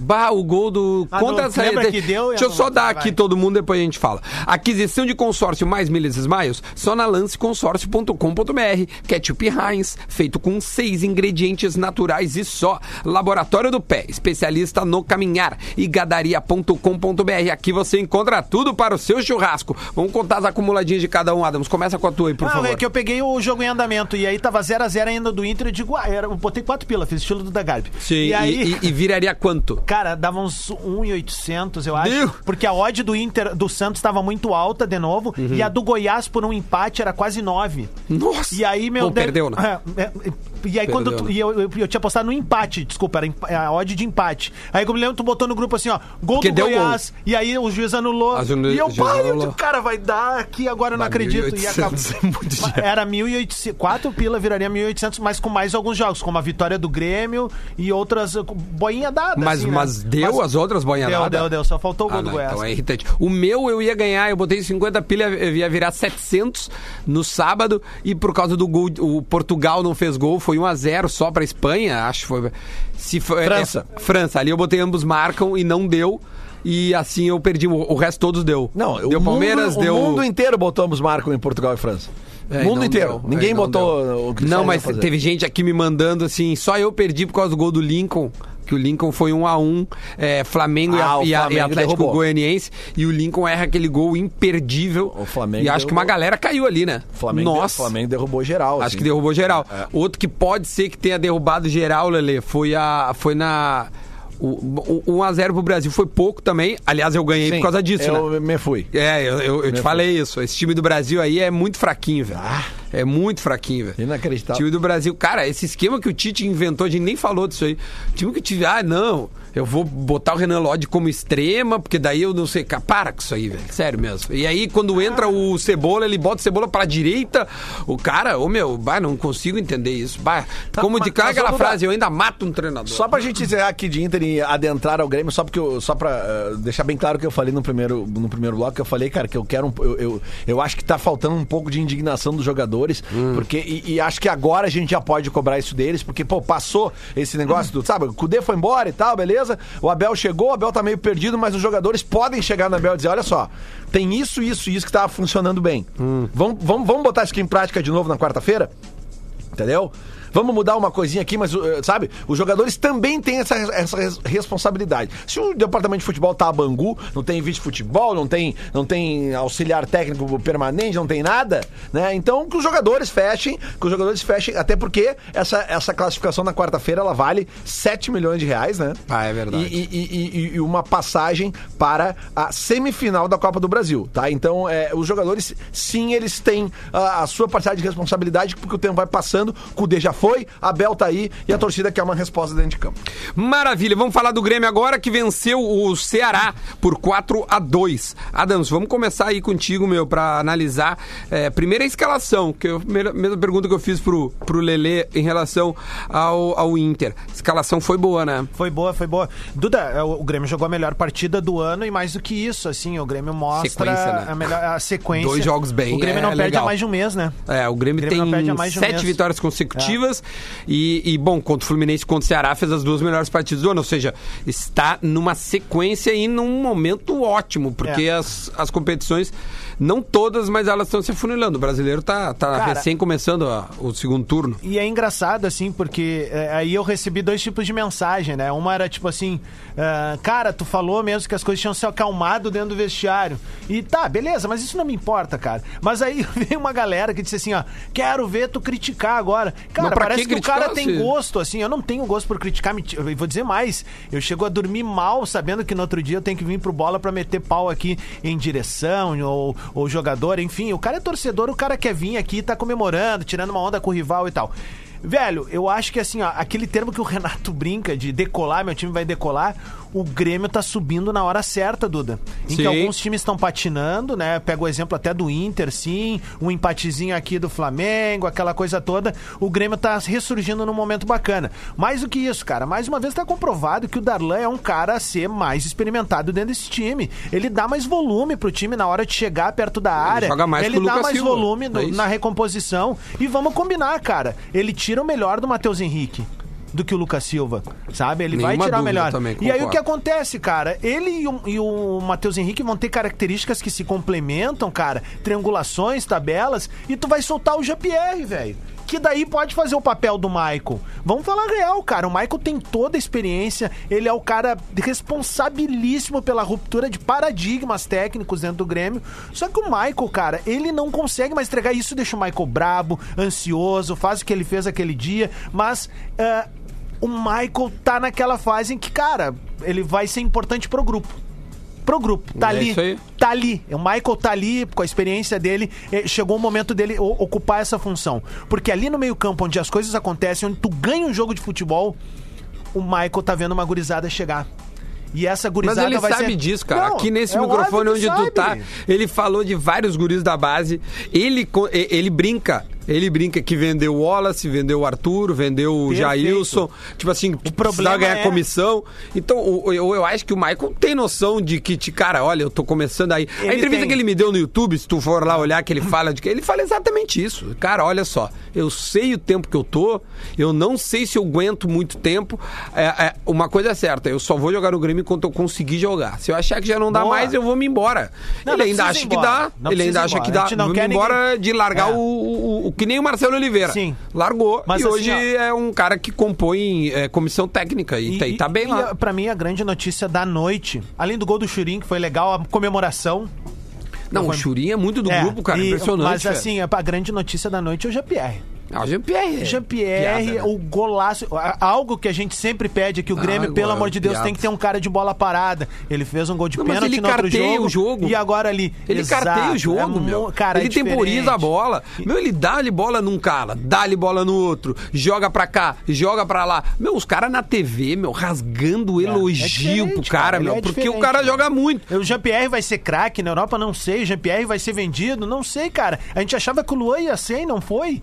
Bah, o gol do. Ah, contra essa lembra que deu Deixa eu a- só dar vai. aqui todo mundo, depois a gente fala. Aquisição de consórcio mais milhas e smiles, só na lanceconsórcio.com.br. Ketchup Heinz, feito com seis ingredientes naturais e só. Laboratório do Pé, especialista no caminhar. E gadaria.com.br. Aqui você encontra tudo para o seu churrasco. Vamos contar as acumuladinhas de cada um, Adams. Começa com a tua aí, por Ah, favor. é que eu peguei o jogo em andamento e aí tava 0x0 ainda do Inter. Eu digo, ah, era, eu botei 4 pila, fiz estilo do da Garbi. Sim, E aí. e- e viraria quanto? Cara, dava uns 1,800, eu acho. Meu! Porque a odd do Inter, do Santos, estava muito alta de novo. Uhum. E a do Goiás, por um empate, era quase 9. Nossa! E aí, meu Bom, perdeu, né? <laughs> É, é, e aí, quando tu, né? e eu, eu, eu tinha postado no empate, desculpa, era empa- a odd de empate. Aí, como eu me lembro, tu botou no grupo assim, ó, gol Porque do deu Goiás. E aí o juiz anulou. O juiz- e eu, o pai, digo, cara, vai dar aqui agora, eu não Bah, acredito. E 1.800 acabou. <laughs> é. Era 1.800, 4 pila viraria 1.800, mas com mais alguns jogos, como a vitória do Grêmio e outras, boinha dada. Mas, assim, né? mas deu Mas- as outras Deu, banhanadas? deu, deu. Só faltou o gol Ah, do não, Goiás. então é irritante. O meu eu ia ganhar, eu botei 50 pilha, eu ia virar 700 no sábado e por causa do gol, o Portugal não fez gol, foi 1 a 0 só pra Espanha, acho que foi. Se foi França. é, França, ali eu botei ambos marcam e não deu. E assim eu perdi, o, o resto todos deu. Não, deu o Palmeiras, mundo, deu. O mundo inteiro botou ambos marcam em Portugal e França. É, mundo inteiro. deu, Ninguém é, botou deu. o que Não, mas teve gente aqui me mandando assim, só eu perdi por causa do gol do Lincoln. Que o Lincoln foi um a um, é, Flamengo e Ah, o e, a- e Flamengo Atlético derrubou. Goianiense, e o Lincoln erra aquele gol imperdível. O Flamengo E acho que uma derrubou. galera caiu ali, né? Flamengo, Nossa. Flamengo derrubou geral. Acho assim. que derrubou geral. É. Outro que pode ser que tenha derrubado geral, Lele, foi a foi na o, o 1 a 0 pro Brasil foi pouco também. Aliás, eu ganhei Sim, por causa disso, né? eu me fui. É, eu, eu- eu te falei isso. Esse time do Brasil aí é muito fraquinho, velho. É muito fraquinho, velho. Ah. Inacreditável. Time do Brasil. Cara, esse esquema que o Tite inventou, a gente nem falou disso aí. O time que o Tite. Ah, não. Eu vou botar o Renan Lodge como extrema, porque daí eu não sei. Cara, Para com isso aí, velho. Sério mesmo. E aí, quando entra o Cebola, ele bota o Cebola pra direita. O cara, ô meu, bah, não consigo entender isso. Bah, como mas- de cara aquela frase, eu ainda mato um treinador. Só pra gente encerrar aqui de Inter e adentrar ao Grêmio, só porque eu, só pra eh, deixar bem claro o que eu falei no primeiro, no primeiro bloco, que eu falei, cara, que eu quero um, eu, eu, eu acho que tá faltando um pouco de indignação dos jogadores, porque e, e acho que agora a gente já pode cobrar isso deles, porque, pô, passou esse negócio do, sabe, o Cudê foi embora e tal, beleza? O Abel chegou, o Abel tá meio perdido, mas os jogadores podem chegar no Abel e dizer, olha só, tem isso, isso e isso que tava funcionando bem. Vamos, vamos, vamos botar isso aqui em prática de novo na quarta-feira? Entendeu? Vamos mudar uma coisinha aqui, mas, uh, sabe? Os jogadores também têm essa, essa res- responsabilidade. Se o departamento de futebol tá a Bangu, não tem vice-futebol, não tem, não tem auxiliar técnico permanente, não tem nada, né? Então que os jogadores fechem, que os jogadores fechem, até porque essa, essa classificação na quarta-feira ela vale 7 milhões de reais, né? Ah, é verdade. E, e- e- e uma passagem para a semifinal da Copa do Brasil, tá? Então, é, os jogadores, sim, eles têm a, a sua parcela de responsabilidade, porque o tempo vai passando, o já foi, a Abel tá aí e a torcida quer uma resposta dentro de campo. Maravilha, vamos falar do Grêmio agora que venceu o Ceará por 4 a 2 Adams, vamos começar aí contigo, meu, pra analisar. É, primeira escalação, que eu, mesma pergunta que eu fiz pro, pro Lelê em relação ao, ao Inter. Escalação foi boa, né? Foi boa, foi boa. Duda, é, o Grêmio jogou a melhor partida do ano e mais do que isso, assim, o Grêmio mostra Sequência, né? a, melhor, a sequência. Dois jogos bem, O Grêmio é não perde legal. há mais de um mês, né? É, o Grêmio, O Grêmio não perde há tem mais de um sete mês. vitórias consecutivas e, e, bom, contra o Fluminense e contra o Ceará fez as duas melhores partidas do ano, ou seja, está numa sequência e num momento ótimo, porque É. as, as competições, não todas, mas elas estão se funilando. O brasileiro tá, tá Cara, recém começando a- o segundo turno. E é engraçado, assim, porque é, aí eu recebi dois tipos de mensagem, né? Uma era tipo assim, ah, cara, tu falou mesmo que as coisas tinham se acalmado dentro do vestiário. E tá, beleza, mas isso não me importa, cara. Mas aí <laughs> veio uma galera que disse assim, ó, quero ver tu criticar agora. Cara, parece que que, o cara tem gosto, assim, eu não tenho gosto por criticar, eu vou dizer mais, eu chego a dormir mal sabendo que no outro dia eu tenho que vir pro bola pra meter pau aqui em direção ou, ou jogador, enfim, o cara é torcedor, o cara quer vir aqui tá comemorando, tirando uma onda com o rival e tal. Velho, eu acho que assim, ó, aquele termo que o <laughs> Renato brinca de decolar, meu time vai decolar, o Grêmio tá subindo na hora certa, Duda. Em que Sim. alguns times estão patinando, né? Pega o exemplo até do Inter, sim, um empatezinho aqui do Flamengo, aquela coisa toda. O Grêmio tá ressurgindo num momento bacana. Mais do que isso, cara, mais uma vez tá comprovado que o Darlan é um cara a ser mais experimentado dentro desse time. Ele dá mais volume pro time na hora de chegar perto da área. joga mais Ele que dá Lucas mais Silva. volume no- É na recomposição. E vamos combinar, cara. Ele tira o melhor do Matheus Henrique. do que o Lucas Silva, sabe? Ele vai Nenhuma tirar dúvida melhor. também, e aí o que acontece, cara? Ele e o, e o Matheus Henrique vão ter características que se complementam, cara. Triangulações, tabelas, e tu vai soltar o Jean-Pierre, velho. Que daí pode fazer o papel do Michael. Vamos falar real, cara. O Michael tem toda a experiência. Ele é o cara responsabilíssimo pela ruptura de paradigmas técnicos dentro do Grêmio. Só que o Michael, cara, ele não consegue mais entregar isso. Deixa o Michael brabo, ansioso, faz o que ele fez aquele dia. Mas ah, o Michael tá naquela fase em que, cara, ele vai ser importante pro grupo. Pro grupo. Tá É ali. isso aí. Tá ali. O Michael tá ali, com a experiência dele. eh, Chegou o momento dele ocupar essa função. Porque ali no meio-campo, onde as coisas acontecem, onde tu ganha um jogo de futebol, o Michael tá vendo uma gurizada chegar. E essa Mas gurizada ele vai sabe ser... disso, cara. Não, Aqui nesse é microfone onde tu tá, sabe. ele falou de vários guris da base. Ele, ele brinca. Ele brinca que vendeu o Wallace, vendeu o Arthur, vendeu o Perfeito. Jailson. Tipo assim, problema precisava ganhar é- comissão. Então, o- eu, eu acho que o Michael tem noção de que, cara, olha, eu tô começando aí. a Ele entrevista tem. que ele me deu no YouTube, se tu for lá olhar que ele fala de que ele fala exatamente isso. Cara, olha só, eu sei o tempo que eu tô, eu não sei se eu aguento muito tempo. É, é, uma coisa é certa, eu só vou jogar no Grêmio enquanto eu conseguir jogar. Se eu achar que já não dá Boa. mais, eu vou me embora. Não, ele não ainda acha ir que embora. dá, Não ele ainda ir acha que embora. dá. A Vou embora ninguém- de largar É. o, o, o- que nem o Marcelo Oliveira. Sim. Largou. Mas e assim, hoje ó, é um cara que compõe é, comissão técnica e, tá- e tá bem e lá. a- pra mim, a grande notícia da noite, além do gol do Churin, que foi legal, a comemoração. Não, o Churinho é muito do É, grupo, cara. e- Impressionante. Mas assim, a a grande notícia da noite é o Jean-Pierre. Ah, o Jean-Pierre. é Jean-Pierre, né? o golaço. Algo que a gente sempre pede é que o Grêmio, Ah, pelo amor de Deus, piada. tem que ter um cara de bola parada. Ele fez um gol de Não, mas pênalti ele no outro jogo, o jogo. E agora ali. Ele Exato, carteia o jogo, é meu. Cara, ele é temporiza a bola. Meu, ele dá-lhe bola num cara, dá-lhe bola no outro, joga pra cá, joga pra lá. Meu, os caras na TV, meu, rasgando elogio diferente, pro cara, cara, meu, é porque o cara joga muito. O Jean-Pierre vai ser craque na Europa? Não sei. O Jean-Pierre vai ser vendido? Não sei, cara. A gente achava que o Luan ia ser não foi.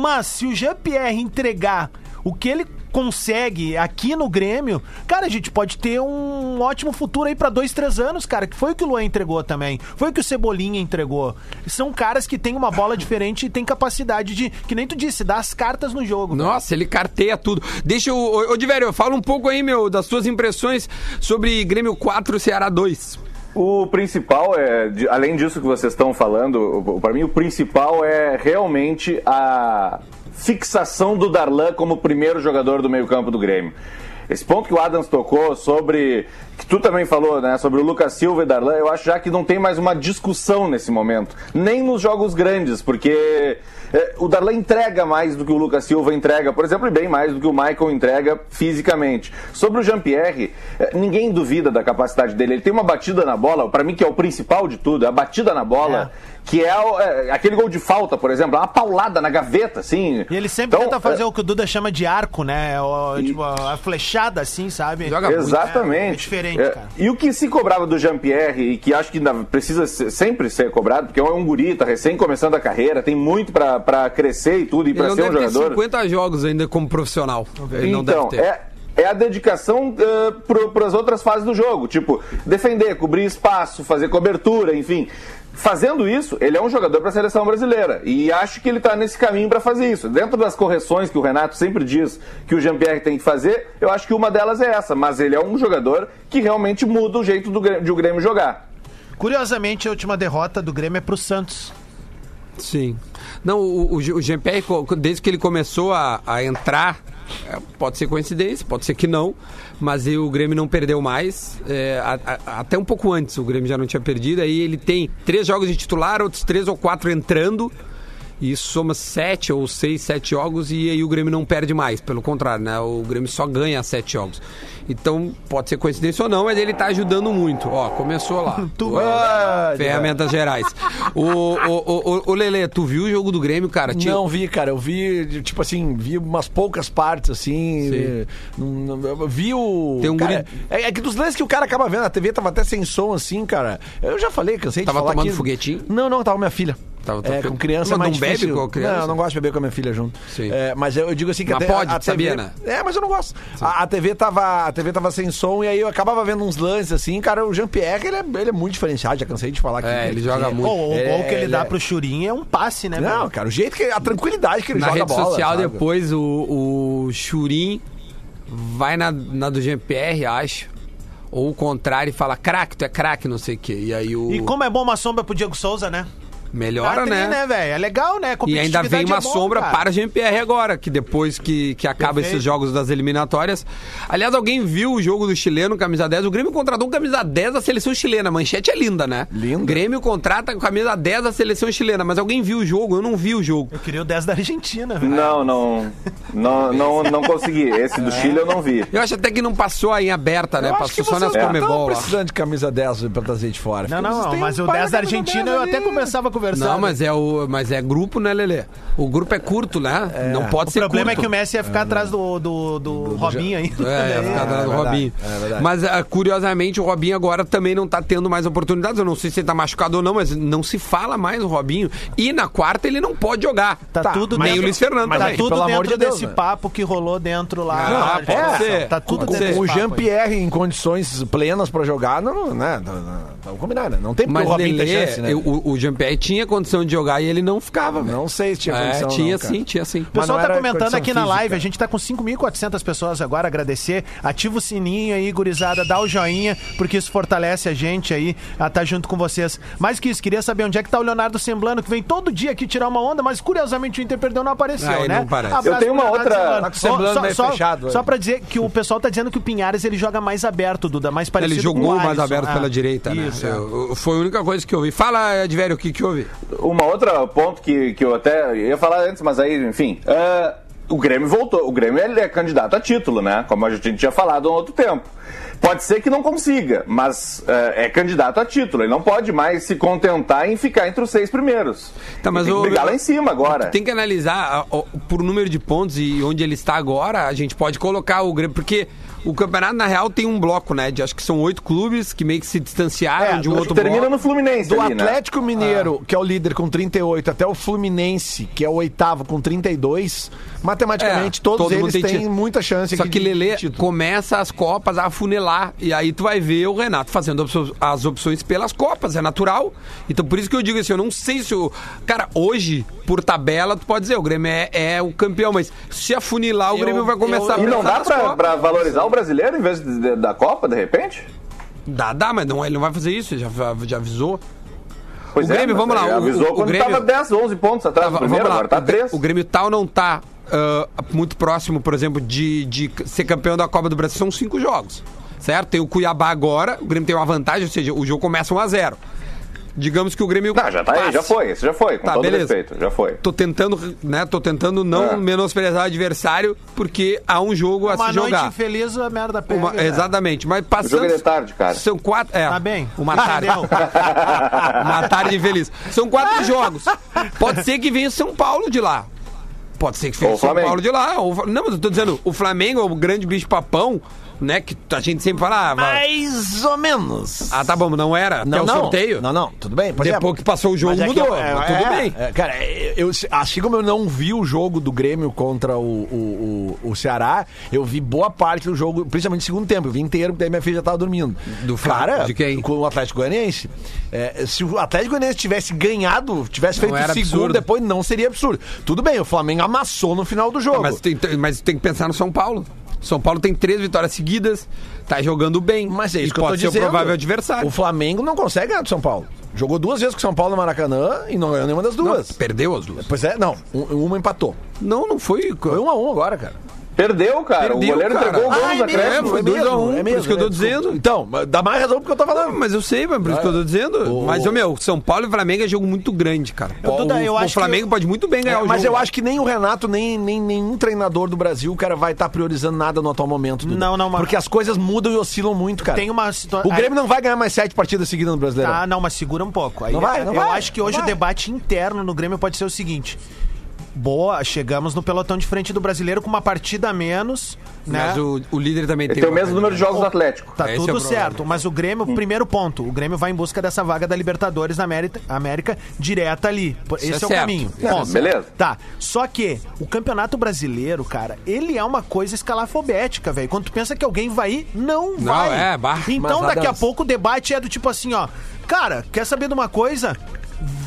Mas se o Jean-Pierre entregar o que ele consegue aqui no Grêmio, cara, a gente pode ter um ótimo futuro aí pra dois, três anos, cara. Que foi o que o Luan entregou também. Foi o que o Cebolinha entregou. São caras que têm uma bola diferente e têm capacidade de, que nem tu disse, dar as cartas no jogo. cara. Nossa, ele carteia tudo. Deixa eu. Ô, ô Diverio, fala um pouco aí, meu, das suas impressões sobre Grêmio 4 Ceará 2. O principal é, além disso que vocês estão falando, para mim o principal é realmente a fixação do Darlan como primeiro jogador do meio-campo do Grêmio. Esse ponto que o Adams tocou sobre. que tu também falou, né? Sobre o Lucas Silva e Darlan, eu acho já que não tem mais uma discussão nesse momento. Nem nos jogos grandes, porque é, o Darlan entrega mais do que o Lucas Silva entrega, por exemplo, e bem mais do que o Michael entrega fisicamente. Sobre o Jean-Pierre, é, ninguém duvida da capacidade dele. Ele tem uma batida na bola, para mim que é o principal de tudo, é a batida na bola. Que é, o- é, aquele gol de falta, por exemplo, uma paulada na gaveta, assim. E ele sempre Então, tenta fazer é, o que o Duda chama de arco, né? O, E- tipo, a flechada assim, sabe? Joga muito. Exatamente. É, é diferente, É, cara. E o que se cobrava do Jean-Pierre, e que acho que ainda precisa ser- sempre ser cobrado, porque é um guri, tá recém começando a carreira, tem muito pra- pra crescer e tudo, e Ele pra não ser um deve ter jogador. 50 jogos ainda como profissional. Ele não deve então, ter. é, é a dedicação para as outras fases do jogo. Tipo, defender, cobrir espaço, fazer cobertura, enfim. Fazendo isso, ele é um jogador para a seleção brasileira. E acho que ele está nesse caminho para fazer isso. Dentro das correções que o Renato sempre diz que o Jean-Pierre tem que fazer, eu acho que uma delas é essa. Mas ele é um jogador que realmente muda o jeito do, Grêmio- de o Grêmio jogar. Curiosamente, a última derrota do Grêmio é pro Santos. Sim. Não, o, o, o Jean-Pierre, desde que ele começou a, a entrar, pode ser coincidência, pode ser que não, mas o Grêmio não perdeu mais. é, a- a- até um pouco antes o Grêmio já não tinha perdido. Aí ele tem três jogos de titular, outros três ou quatro entrando. E isso soma sete ou seis, sete jogos e aí o Grêmio não perde mais. Pelo contrário, né? O Grêmio só ganha sete jogos. Então, pode ser coincidência ou não, mas ele tá ajudando muito. Ó, começou lá. <laughs> Tu- Ó, Ferramentas gerais. O, o, o, o, Lelê, tu viu o jogo do Grêmio, cara? Tinha- Não vi, cara. Eu vi, tipo assim, vi umas poucas partes, assim. Eu vi o. Tem um cara, guri- é, é que dos lances que o cara acaba vendo, a TV tava até sem som, assim, cara. Eu já falei, cansei Tava de falar tomando aqui. foguetinho? Não, não, tava minha filha. Tava é, com criança Mas é mais não bebe difícil. com a criança? Não, eu não gosto de beber com a minha filha junto. Sim. É, mas eu, eu digo assim que Mas a, pode, a, a sabia, TV né? É, mas eu não gosto. A, a TV tava, a TV tava sem som e aí eu acabava vendo uns lances assim, cara, o Jean-Pierre, ele é, ele é muito diferenciado, já cansei de falar. É, que- ele joga que- muito. Pô, o É, gol que ele ele dá é- pro Churinho é um passe, né, Não, cara, o jeito que. A tranquilidade que ele Na joga rede a bola. social sabe? depois o, o Churim vai na, na do GPR, acho. Ou o contrário e fala, craque, tu é craque, não sei o quê. E aí o. E como é bom uma sombra pro Diego Souza, né? Melhora, Cara, né? né, velho? É legal, né? E ainda vem uma é bom, sombra cara. para a GMPR agora, que depois que, que acaba Perfeito. esses jogos das eliminatórias. Aliás, alguém viu o jogo do chileno, camisa 10? O Grêmio contratou um camisa 10 da seleção chilena. A manchete é linda, né? Linda. Grêmio contrata com camisa 10 da seleção chilena, mas alguém viu o jogo? Eu não vi o jogo. Eu queria o 10 da Argentina, velho. Não, não, não, não, não consegui. Esse do Chile eu não vi. Eu acho até que não passou aí em aberta, né? Eu acho que Passou só nas não Comebol lá. precisando de camisa 10 pra trazer de fora. Não, não, têm mas o pai 10 da Argentina 10 eu até começava a conversar. Não, mas é, o, mas é grupo, né, Lelê? O grupo é curto, né? Não pode O ser problema é curto. que o Messi ia ficar atrás do, do, do Robinho aí. É, ia ficar atrás do verdade, Robinho. é verdade. mas, ah, curiosamente, o Robinho agora também não tá tendo mais oportunidades. Eu não sei se ele tá machucado ou não, mas não se fala mais o Robinho. E na quarta ele não pode jogar. Tá, tudo Nem dentro, o Luiz Fernando tá também. tudo pelo amor dentro de Deus, desse né? papo que rolou dentro lá. Não, na pode federação. ser. Tá tudo Pode dentro ser. o. Jean-Pierre em condições plenas pra jogar, não, né? Vamos combinar, né? Não tem porque Mas o Robinho ter chance, né? o, o Jean-Pierre tinha condição de jogar e ele não ficava, velho. Não sei se tinha É, condição, tinha não, cara. sim, tinha sim. O pessoal tá comentando aqui na física. live, a gente tá com 5.400 pessoas agora, agradecer. Ativa o sininho aí, gurizada, dá o joinha, porque isso fortalece a gente aí a estar junto com vocês. Mais que isso, queria saber onde é que tá o Leonardo Semblano, que vem todo dia aqui tirar uma onda, mas curiosamente o Inter perdeu não apareceu, Ah, né? não parece. Abraço Eu tenho uma outra- Semblano. Tá com o Semblano Ó, meio só, fechado, Só é. pra dizer que o pessoal tá dizendo que o Pinhares ele joga mais aberto, Duda, mais parecido Ele com jogou o mais aberto Ah, pela direita, né? Isso, é. Foi a única coisa que eu vi. Fala, Advério, o que que houve? Uma outra ponto que, que eu até ia falar antes, mas aí, enfim. ah, o Grêmio voltou. O Grêmio ele é candidato a título, né? Como a gente tinha falado há um outro tempo. Pode ser que não consiga, mas ah, é candidato a título. Ele não pode mais se contentar em ficar entre os seis primeiros. Tá, mas Ele tem que o- brigar lá em cima agora. Tem que analisar ah, ó, por número de pontos e onde ele está agora, a gente pode colocar o Grêmio, porque o campeonato, na real, tem um bloco, né? De acho que são oito clubes que meio que se distanciaram É, de um outro Termina bloco. no Fluminense Do ali, né? Atlético Mineiro, que é o líder com 38, até o Fluminense, que é o oitavo com 32, matematicamente É, todos todo eles têm título. muita chance Só que título. começa as Copas a afunilar. E aí tu vai ver o Renato fazendo as opções pelas Copas, é natural. Então por isso que eu digo assim, eu não sei se o. Cara, hoje, por tabela, tu pode dizer, o Grêmio é, é o campeão, mas se afunilar, o Eu- Grêmio vai começar eu- E a não pensar dá pra, pra valorizar o brasileiro em vez de- da Copa, de repente? Dá, dá, mas não, ele não vai fazer isso, ele já, já avisou. Pois O Grêmio, mas vamos lá, Avisou o- o quando Grêmio- tava 10, 11 pontos atrás do Tá, primeiro, agora tá o, Grê- 3. o Grêmio tal não tá ah, muito próximo, por exemplo, de, de ser campeão da Copa do Brasil. São cinco jogos, certo? Tem o Cuiabá agora, o Grêmio tem uma vantagem, ou seja, o jogo começa 1 a 0 Digamos que o Grêmio. Não, já tá aí, já passe. foi, esse já foi, com Tá, todo beleza. respeito, já foi. Tô tentando, né? Tô tentando não É. menosprezar o adversário, porque há um jogo a Uma se noite jogar. infeliz, a merda pega. Uma- cara. exatamente, mas O passando. jogo é de tarde, cara. São quatro. É, Tá bem. Uma tarde. Entendeu? <laughs> uma tarde feliz. São quatro <laughs> jogos. Pode ser que venha São Paulo de lá. Pode ser que venha Ou São Flamengo. Paulo de lá. Ou- não, mas eu tô dizendo, o Flamengo é o grande bicho papão, né? Que a gente sempre fala. ah, Mais ou menos. Ah, tá bom, não era. não, Até o não. sorteio. Não, não, tudo bem. é. Depois que passou o jogo, Mas é que mudou. é, mas tudo é, bem. é, cara, eu, assim como eu não vi o jogo do Grêmio contra o, o, o, o Ceará, eu vi boa parte do jogo, principalmente no segundo tempo. Eu vi inteiro, porque aí minha filha já tava dormindo. Do cara, de quem? com o Atlético Goianiense. É, se o Atlético Goianiense tivesse ganhado, tivesse feito o segundo absurdo. depois, não seria absurdo. Tudo bem, o Flamengo amassou no final do jogo. Mas tem, mas tem que pensar no São Paulo. São Paulo tem três vitórias seguidas, tá jogando bem. Mas é isso e que eu tô pode ser dizendo. o provável adversário. O Flamengo não consegue ganhar do São Paulo. Jogou duas vezes com o São Paulo no Maracanã e não ganhou nenhuma das Não, duas. perdeu as duas. Pois é, não. um- uma empatou. Não, não foi. Foi um a um agora, cara. Perdeu, cara. Perdeu, o goleiro cara. entregou o gol nos é acréscimos. foi dois a um, por isso que eu tô é, dizendo. Então, mas dá mais razão porque eu tô falando. Não, mas eu sei, mas por isso que eu tô dizendo. O- Mas, meu, São Paulo e Flamengo é jogo muito grande, cara. Eu, Duda, o, eu o acho Flamengo que- pode muito bem ganhar o É, mas jogo. eu acho que nem o Renato, nem, nem nenhum treinador do Brasil, cara, vai estar priorizando nada no atual momento. Duda. Não, não, mas- Porque as coisas mudam e oscilam muito, cara. Tem uma situação. O Grêmio não vai ganhar mais sete partidas seguidas no Brasileiro. Ah, não, mas segura um pouco. Aí, Não vai, não eu vai, acho que hoje o debate interno no Grêmio pode ser o seguinte. Boa, chegamos no pelotão de frente do brasileiro com uma partida a menos, né? Mas o, o líder também tem. tem o mesmo número de jogos do Atlético. Tá Esse é tudo o problema. certo, mas o Grêmio, primeiro ponto, o Grêmio vai em busca dessa vaga da Libertadores da América, América direta ali. Esse Isso é, é o certo. caminho. Não, Ponto. beleza. Tá, só que o Campeonato Brasileiro, cara, ele é uma coisa escalafobética, velho. Quando tu pensa que alguém vai ir, não, Não, vai. é. Então Mas, daqui a pouco o debate é do tipo assim, ó, cara, quer saber de uma coisa?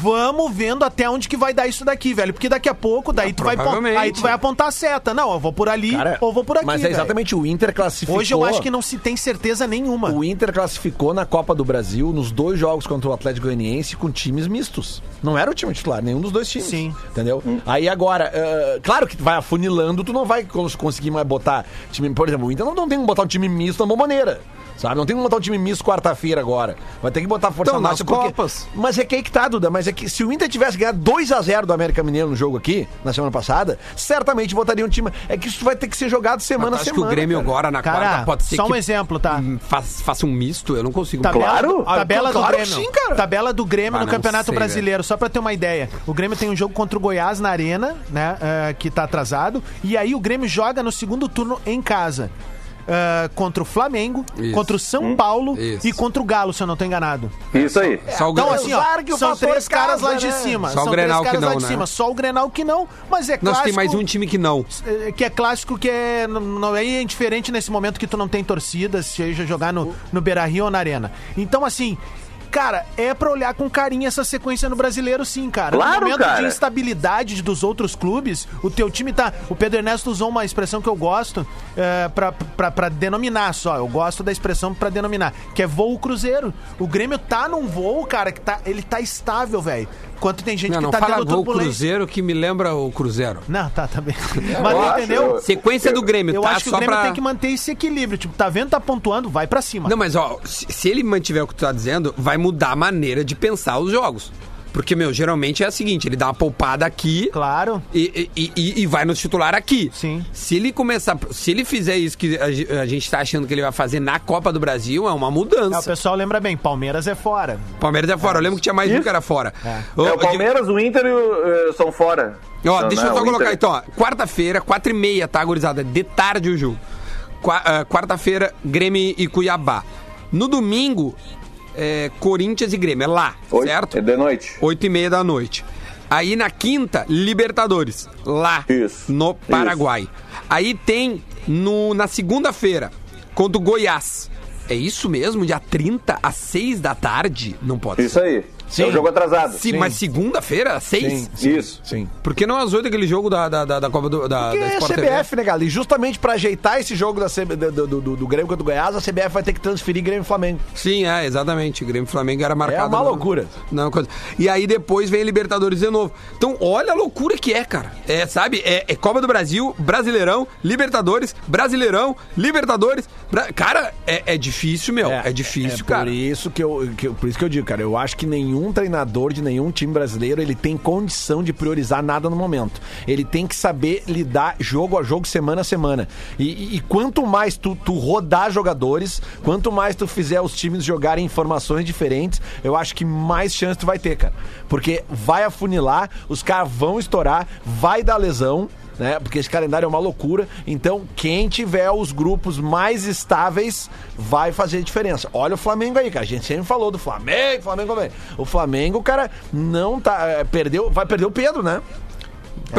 Vamos vendo até onde que vai dar isso daqui, velho. Porque daqui a pouco, daí, tu, vai, aí tu vai apontar a seta. Não, eu vou por ali Cara, ou vou por aqui. Mas é velho. exatamente o Inter classificou. Hoje eu acho que não se tem certeza nenhuma. O Inter classificou na Copa do Brasil nos dois jogos contra o Atlético Goianiense com times mistos. Não era o time titular, nenhum dos dois times. Sim. Entendeu? Aí agora, eh, claro que tu vai afunilando, tu não vai cons- conseguir mais botar time. Por exemplo, o Inter não, não tem como botar um time misto na bomboneira. Sabe? Não tem como botar um time misto quarta-feira agora. Vai ter que botar força Então, nas máxima. porque- Copas. Mas é que aí que tá, Duda. Mas é que se o Inter tivesse ganhado 2x0 do América Mineiro no jogo aqui, na semana passada, certamente botaria um time. É que isso vai ter que ser jogado semana a semana. que o Grêmio cara. agora na Cara, quarta pode ser só um que exemplo, tá? hum, faça, faça um misto? Eu não consigo. Tabela, Claro. do, tabela Ah, do claro Grêmio. sim, cara. Tabela do Grêmio Ah, no Campeonato sei, Brasileiro, só pra ter uma ideia. O Grêmio tem um jogo contra o Goiás na Arena, né? eh, que tá atrasado. E aí o Grêmio joga no segundo turno em casa. Eh, contra o Flamengo, Isso. contra o São Paulo Isso. e contra o Galo, se eu não tô enganado. Isso aí. Só o Então, assim, ó, são três caras casa, lá de né? cima. Só o são Grenal três que caras não, lá de né? cima. Só o Grenal que não, mas é Nós clássico. tem mais um time que não. eh, que é clássico, que é, não- não é indiferente nesse momento que tu não tem torcida, seja jogar no, no Beira Rio ou na Arena. Então, assim. Cara, é pra olhar com carinho essa sequência no brasileiro, sim, cara. Claro, no momento cara. de instabilidade dos outros clubes, o teu time tá. O Pedro Ernesto usou uma expressão que eu gosto é, pra, pra, pra denominar só. Eu gosto da expressão pra denominar, que é voo cruzeiro. O Grêmio tá num voo, cara, que tá. Ele tá estável, velho. Enquanto tem gente Não, que não tá fala tendo gol turbulência. Entendeu? que me lembra o Cruzeiro. Não, tá, tá bem. <laughs> eu Mas acho, entendeu? eu- Sequência do Grêmio, Eu tá? acho que Só o Grêmio pra... tem que manter esse equilíbrio. Tipo, tá vendo, tá pontuando, vai pra cima. Não, mas ó, se, se ele mantiver o que tu tá dizendo, vai mudar a maneira de pensar os jogos. Porque, meu, geralmente é o seguinte, ele dá uma poupada aqui Claro. e, e, e- e vai no titular aqui. Sim. Se ele começar, se ele fizer isso que a, a gente tá achando que ele vai fazer na Copa do Brasil, é uma É, o mudança. pessoal lembra bem, Palmeiras é fora. Palmeiras é fora. Eu lembro que tinha mais um que era fora. Ô, É, o Palmeiras, o Inter e o, eh, são fora. Ó, Não, deixa não, eu só o colocar Inter- então, ó. Quarta-feira, quatro e meia, tá, gurizada? De tarde o jogo. Qua- ah, Quarta-feira, Grêmio e Cuiabá. No domingo, é, Corinthians e Grêmio. É lá, Oito- certo? É de noite. Oito e meia da noite. Aí na quinta, Libertadores. Lá, Isso, no isso. Paraguai. Aí tem no, na segunda-feira, contra o Goiás. É isso mesmo? Dia 30 às 6 da tarde? Não pode Isso ser. aí. É o jogo atrasado. Sim, mas segunda-feira, às 6? Isso. Sim. Por que não às 8 aquele jogo da, da, da, da Copa do, da, Porque da é Sport CBF, né, Gali? Justamente pra ajeitar esse jogo da CB do, do, do- do Grêmio contra o Goiás, a CBF vai ter que transferir Grêmio e Flamengo. Sim, é, exatamente. O Grêmio e Flamengo era marcado. uma no- loucura. Não, coisa. E aí depois vem Libertadores de novo. Então, olha a loucura que é, cara. É, sabe? É, é Copa do Brasil, Brasileirão, Libertadores, Brasileirão, Libertadores. Bra- Cara, é, é difícil, meu. É, difícil, é cara. Por isso, que eu, que por isso que eu digo, cara, eu acho que nenhum treinador de nenhum time brasileiro ele tem condição de priorizar nada no momento. Ele tem que saber lidar jogo a jogo, semana a semana. E, e- e quanto mais tu, tu rodar jogadores, quanto mais tu fizer os times jogarem informações diferentes, eu acho que mais chance tu vai ter, cara. Porque vai afunilar, os caras vão estourar, vai dar lesão né? Porque esse calendário é uma loucura. Então, quem tiver os grupos mais estáveis vai fazer diferença. Olha o Flamengo aí, cara. A gente sempre falou do Flamengo, Flamengo, Flamengo. O Flamengo, cara, não tá. é, Perdeu. Vai perder o Pedro, né?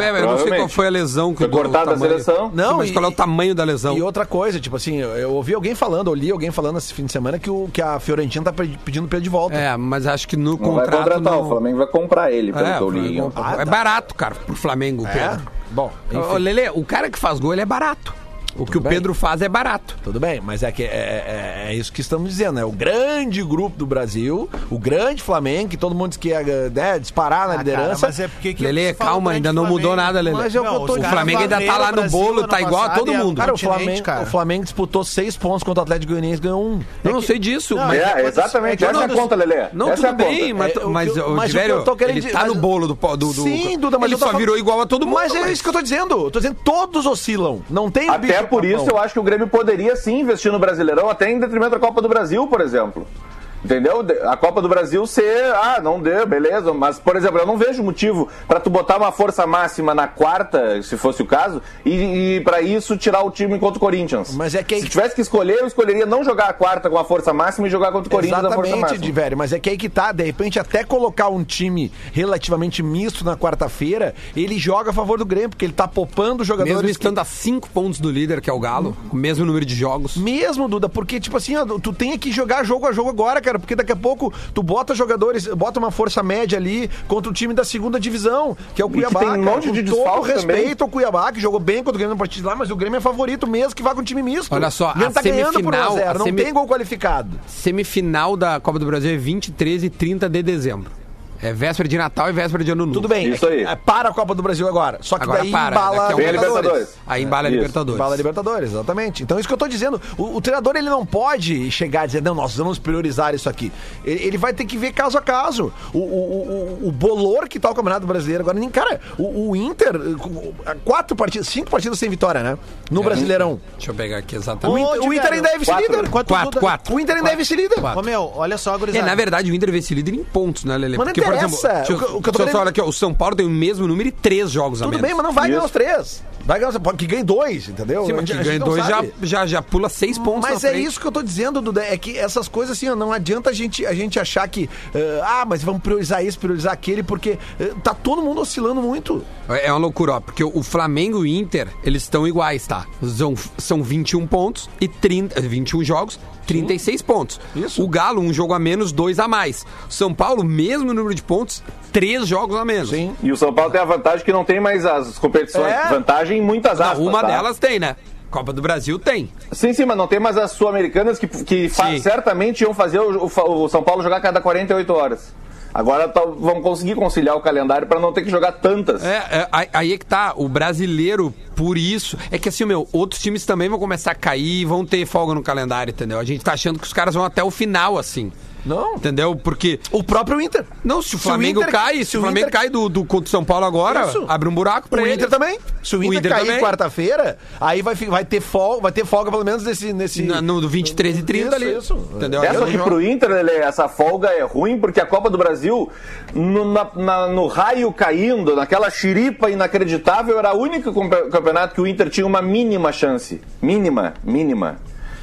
É, eu não sei qual foi a lesão que Foi do- cortado o da seleção? Não, mas e- qual é o tamanho da lesão? E outra coisa, tipo assim, eu, eu ouvi alguém falando, eu li alguém falando esse fim de semana que, o, que a Fiorentina tá pe- pedindo o Pedro de volta. É, mas acho que no Não vai contrato. contratar, não... o Flamengo vai comprar ele, pelo É, que eu li. Ah, é tá. barato, cara, pro Flamengo, É? Pedro. Bom, enfim. Ô, Lele, o cara que faz gol, ele é barato. O que o bem. Pedro faz é barato. Tudo bem, mas é que é, é- é isso que estamos dizendo, é o grande grupo do Brasil, o grande Flamengo, que todo mundo diz que ia né, disparar na Ah, cara, liderança. mas é porque que Lele, calma, ainda não mudou Flamengo. nada, Lele. Mas é o dizendo. O Flamengo ainda tá lá o no Brasil bolo, tá igual a todo é mundo. Cara, o Flamengo, cara. o Flamengo disputou seis pontos contra o Atlético Goianiense e ganhou um. Eu não sei disso, Não, mas. É, exatamente. é Essa é a conta, Lelê. Não, é tudo bem, conta. mas, É, o o o Diverio, ele tá no bolo do, do, do- Sim, Duda, mas ele só virou igual a todo mundo. Mas é isso que eu tô dizendo. Eu tô dizendo, todos oscilam. Não tem Até bicho por papão. isso eu acho que o Grêmio poderia sim investir no Brasileirão, até em detrimento da Copa do Brasil, por exemplo. Entendeu? De- A Copa do Brasil ser, ah, não deu, beleza, mas, por exemplo, eu não vejo motivo pra tu botar uma força máxima na quarta, se fosse o caso, e, e para isso tirar o time contra o Corinthians. Mas é que aí- Se tivesse que escolher, eu escolheria não jogar a quarta com a força máxima e jogar contra o Corinthians na força Exatamente, máxima. de velho, mas é que aí que tá, de repente até colocar um time relativamente misto na quarta-feira, ele joga a favor do Grêmio, porque ele tá poupando jogadores Mesmo que- estando a cinco pontos do líder, que é o Galo, com o mesmo número de jogos. Mesmo, Duda, porque, tipo assim, ó, tu tem que jogar jogo a jogo agora, cara. Cara, porque daqui a pouco tu bota jogadores, bota uma força média ali contra o time da segunda divisão, que é o que Cuiabá. tem um cara, monte com de todo desfalque respeito ao Cuiabá, que jogou bem contra o Grêmio no partido lá, mas o Grêmio é favorito mesmo que vai com o time misto. Olha só, Grêmio a tá ganhando por 1 a semifinal- 0, a não semi- tem gol qualificado. Semifinal da Copa do Brasil é 23 e 30 de dezembro. É véspera de Natal e véspera de Ano Novo. Tudo bem, Isso é aí. é para a Copa do Brasil agora. Só que Agora daí para, embala daqui a um Vem a Libertadores. Libertadores. Aí embala a Isso. Libertadores. Embala a Libertadores, exatamente. Então, isso que eu tô dizendo. O, o treinador, ele não pode chegar e dizer, não, nós vamos priorizar isso aqui. Ele, ele vai ter que ver caso a caso. O, o, o, o bolor que tá o Campeonato Brasileiro agora. nem Cara, o, o Inter, com- quatro partidas, cinco partidas sem vitória, né? No Brasileirão. Deixa eu pegar aqui O exatamente. Inter, o Inter ainda é Quatro. vice-líder. Quatro, Duda- quatro. O Inter ainda é vice-líder. Ô, meu, olha só, É, gurizada. na verdade, o Inter é vice-líder em pontos, né, Lele? Porque, por exemplo, O que- o que eu tô querendo- olhar aqui, ó, o São Paulo tem o mesmo número e três jogos a Tudo menos. bem, mas não vai ganhar os três. Vai ganhar, pode que ganhe dois, entendeu? Sim, A mas que a não dois já, já, já pula seis pontos Mas na é frente. isso que eu tô dizendo, Duda. É que essas coisas assim, não adianta a gente, a gente achar que. eh, ah, mas vamos priorizar isso, priorizar aquele, porque eh, tá todo mundo oscilando muito. É uma loucura, ó, porque o Flamengo e o Inter, eles estão iguais, tá? São, são 21 pontos e 30, 21 jogos, 36 pontos. Isso. O Galo, um jogo a menos, dois a mais. São Paulo, mesmo número de pontos, três jogos a menos. Sim. E o São Paulo tem a vantagem que não tem mais as competições. É. Vantagem em muitas Não, aspas. uma tá? delas tem, né? Copa do Brasil tem. Sim, sim, mas não tem mais as sul-americanas que, que certamente iam fazer o, o- o São Paulo jogar a cada 48 horas. Agora tá- vão conseguir conciliar o calendário para não ter que jogar tantas. É, é, aí- é que tá, o brasileiro, por isso. É que assim, meu, outros times também vão começar a cair vão ter folga no calendário, entendeu? A gente tá achando que os caras vão até o final, assim. Não. Entendeu? Porque. O próprio Inter. Não, se o Se o Flamengo Inter- cai, se, se o o Flamengo Inter- cai do, do contra o São Paulo agora, Isso. abre um buraco pra O ele. Inter também. Se o Inter, cair também. quarta-feira, aí vai, vai, ter folga, vai ter folga pelo menos nesse. nesse... Na- no do 23 e 30 ali. Isso, isso. Entendeu? É, só que pro Inter, Lelê, essa folga é ruim porque a Copa do Brasil, no, na- na- no raio caindo, naquela xiripa inacreditável, era o único campe- campeonato que o Inter tinha uma mínima chance. Mínima, mínima.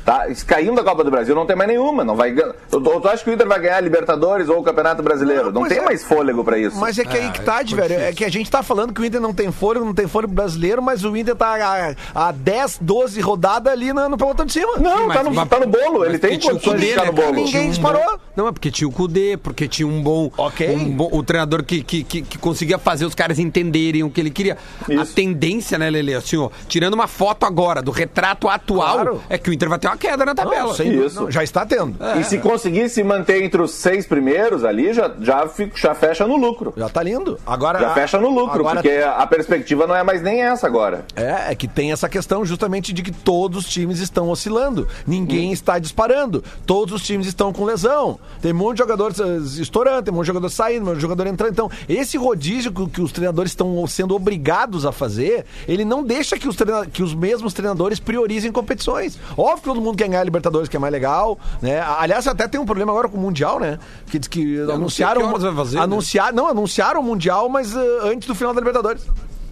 Tá? Caindo a Copa do Brasil, não tem mais nenhuma. Não vai ou, tu acha que o Inter vai ganhar a Libertadores ou o Campeonato Brasileiro? Não, pois tem é. mais fôlego pra isso. Mas é que aí que tá, de velho. É que a gente tá falando que o Inter não tem fôlego, não tem fôlego brasileiro, mas o Inter tá a, a 10, 12 rodadas ali no, no pelotão de cima. Não, mas- tá, no, mas- tá no bolo. mas Ele tem condições de ficar né, no bolo. Ninguém um disparou. bom- Não, é porque tinha o Cudê, porque tinha um bom. Ok. Um bom o treinador que, que, que, que conseguia fazer os caras entenderem o que ele queria. A Isso. tendência, né, Lele? Assim, ó, tirando uma foto agora do retrato atual, Claro. é que o Inter vai ter uma queda na tabela. Não, sem não, já está tendo. E se conseguir se manter entre os seis primeiros ali, já, já, fica, já fecha no lucro. Já tá lindo. Agora, Já fecha no lucro, agora- porque a perspectiva não é mais nem essa agora. É, é que tem essa questão justamente de que todos os times estão oscilando. Ninguém está disparando. Todos os times estão com lesão. Tem um monte de jogadores estourando, tem um monte de jogador saindo, um monte de jogador entrando. Então, esse rodízio que, que os treinadores estão sendo obrigados a fazer, ele não deixa que os, que os mesmos treinadores priorizem competições. Óbvio que todo mundo quer ganhar a Libertadores, que é mais legal, né? Aliás, até tem um problema agora com o Mundial, né? Que diz que não sei anunciaram, que horas vai fazer, né? anunciar, não, anunciaram o Mundial, mas eh, antes do final da Libertadores.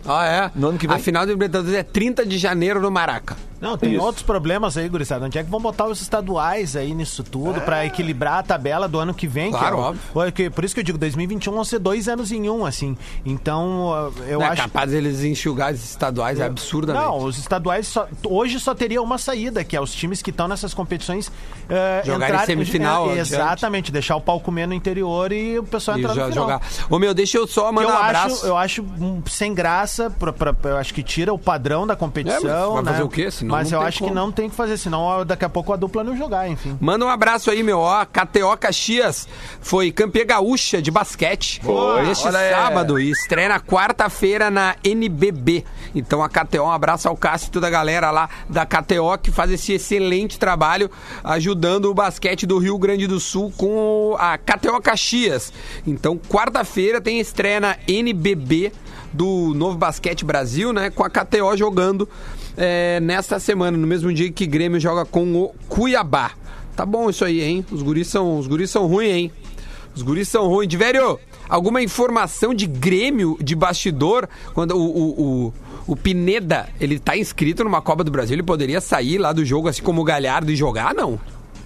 Ah, é? No ano que vem. A final do Libertadores é 30 de janeiro no Maraca. Não, tem Isso. outros problemas aí, gurizada. Onde é que vão botar os estaduais aí nisso tudo pra equilibrar a tabela do ano que vem? Claro, que é óbvio. o- que- Por isso que eu digo, 2021 vão ser dois anos em um, assim. Então, eu não é acho... capaz deles enxugar esses estaduais, é absurdamente. Não, os estaduais só- hoje só teria uma saída, que é os times que estão nessas competições eh, Jogarem semifinal é, adiante. Exatamente, deixar o pau comer no interior e o pessoal entrar no final. jogar. Ô meu, deixa eu só mandar eu, um abraço. acho, eu acho hum, sem graça, pra, pra- eu acho que tira o padrão da competição. É, vai né? fazer o quê? Senão mas não eu acho como. que não tem que fazer, senão daqui a pouco a dupla não jogar, enfim. Manda um abraço aí, meu. Ó, KTO Caxias foi campeã gaúcha de basquete. Foi. Neste Olha sábado e estreia na quarta-feira na NBB. Então a KTO, um abraço ao Cássio e toda a galera lá da KTO que faz esse excelente trabalho ajudando o basquete do Rio Grande do Sul com a KTO Caxias. Então quarta-feira tem estreia na NBB do Novo Basquete Brasil, né? Com a KTO jogando é, nesta semana, no mesmo dia que Grêmio joga com o Cuiabá. Tá bom isso aí, hein? Os guris são, os guris são ruins, hein? Os guris são ruins. Diverio, alguma informação de Grêmio de bastidor? Quando o, o, o, o Pineda, ele tá inscrito numa Copa do Brasil, ele poderia sair lá do jogo assim como o Galhardo e jogar, não?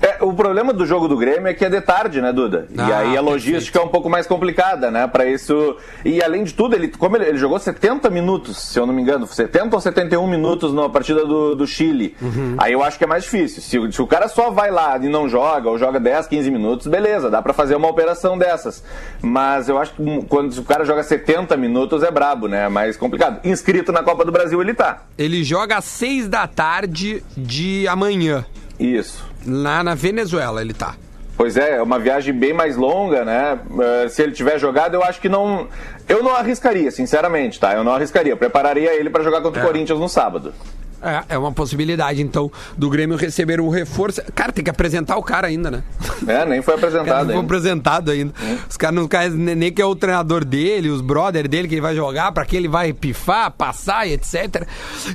É, o problema do jogo do Grêmio é que é de tarde, né, Duda? e Ah, aí a logística é um pouco mais complicada, né? Para isso. E além de tudo, ele, como ele, ele jogou 70 minutos, se eu não me engano, 70 ou 71 minutos na partida do, do Chile. Aí eu acho que é mais difícil. Se, o- se o cara só vai lá e não joga, ou joga 10, 15 minutos, beleza, dá para fazer uma operação dessas. Mas eu acho que quando o cara joga 70 minutos é brabo, né? É mais complicado. Inscrito na Copa do Brasil ele tá. Ele joga às seis da tarde de amanhã. Isso. Lá na Venezuela ele tá. Pois é, é uma viagem bem mais longa, né? Eh, se ele tiver jogado, eu acho que não. Eu não arriscaria, sinceramente, tá? Eu não arriscaria. Eu prepararia ele para jogar contra o Corinthians no sábado. É, é uma possibilidade, então, do Grêmio receber um reforço. Cara, tem que apresentar o cara ainda, né? É, nem foi apresentado não foi apresentado ainda. Os caras não caem nem nem que é o treinador dele, os brother dele que ele vai jogar, pra que ele vai pifar, passar e etc.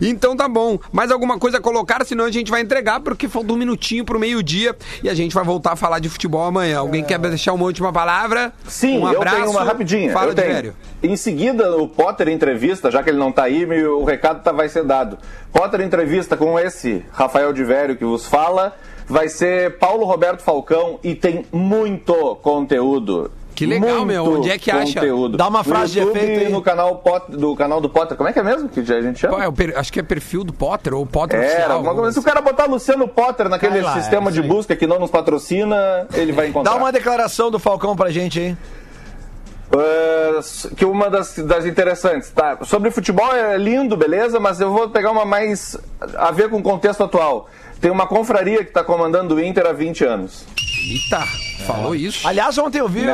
Então tá bom. Mais alguma coisa a colocar, senão a gente vai entregar, porque falta um minutinho pro meio-dia e a gente vai voltar a falar de futebol amanhã. Alguém quer deixar uma última palavra? Sim, um eu abraço. tenho uma rapidinha. Fala eu. Em seguida, o Potter entrevista, já que ele não tá aí, o recado tá, vai ser dado. Potter entrevista com esse Rafael de Vério que vos fala. Vai ser Paulo Roberto Falcão e tem muito conteúdo. Que legal, Muito meu. Onde é que acha? conteúdo. Dá uma No frase de YouTube efeito aí. no canal Pot- do canal do Potter. Como é que é mesmo que a gente chama? É per- Acho que é perfil do Potter ou Potter Era, oficial. alguma coisa. Se o cara botar Luciano Potter naquele lá, sistema é de busca que não nos patrocina, ele vai encontrar. Dá uma declaração do Falcão pra gente aí. Uh, que uma das, das interessantes, tá? Sobre futebol é lindo, beleza, mas eu vou pegar uma mais a ver com o contexto atual. Tem uma confraria que está comandando o Inter há 20 anos. Eita, falou isso? Aliás, ontem eu vi,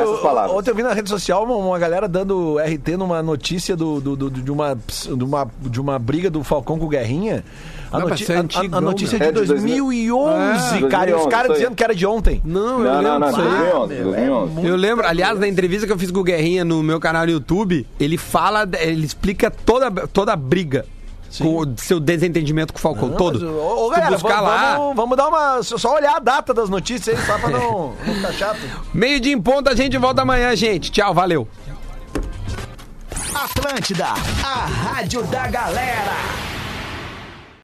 ontem eu vi na rede social uma, uma galera dando RT numa notícia do, do- do- de, uma, de, uma, de uma briga do Falcão com o Guerrinha. A, Não, noti- é a- a- a notícia né? é de É de 2011, É, cara. E os 2011, caras dizendo que era de ontem. Não, eu Não, não, lembro. não, disso aí. 2011, meu, é 2011. Eu lembro, aliás, na entrevista que eu fiz com o Guerrinha no meu canal no YouTube, ele fala, ele explica toda, toda a briga. Com o seu desentendimento com o Falcão, Não, todo. mas, ô, ô, galera, buscar vamos, lá. vamos, vamos dar uma. Só olhar a data das notícias aí, só pra não, não ficar chato. Meio dia em ponto, a gente volta amanhã, gente. Tchau, valeu. Atlântida, a rádio da galera.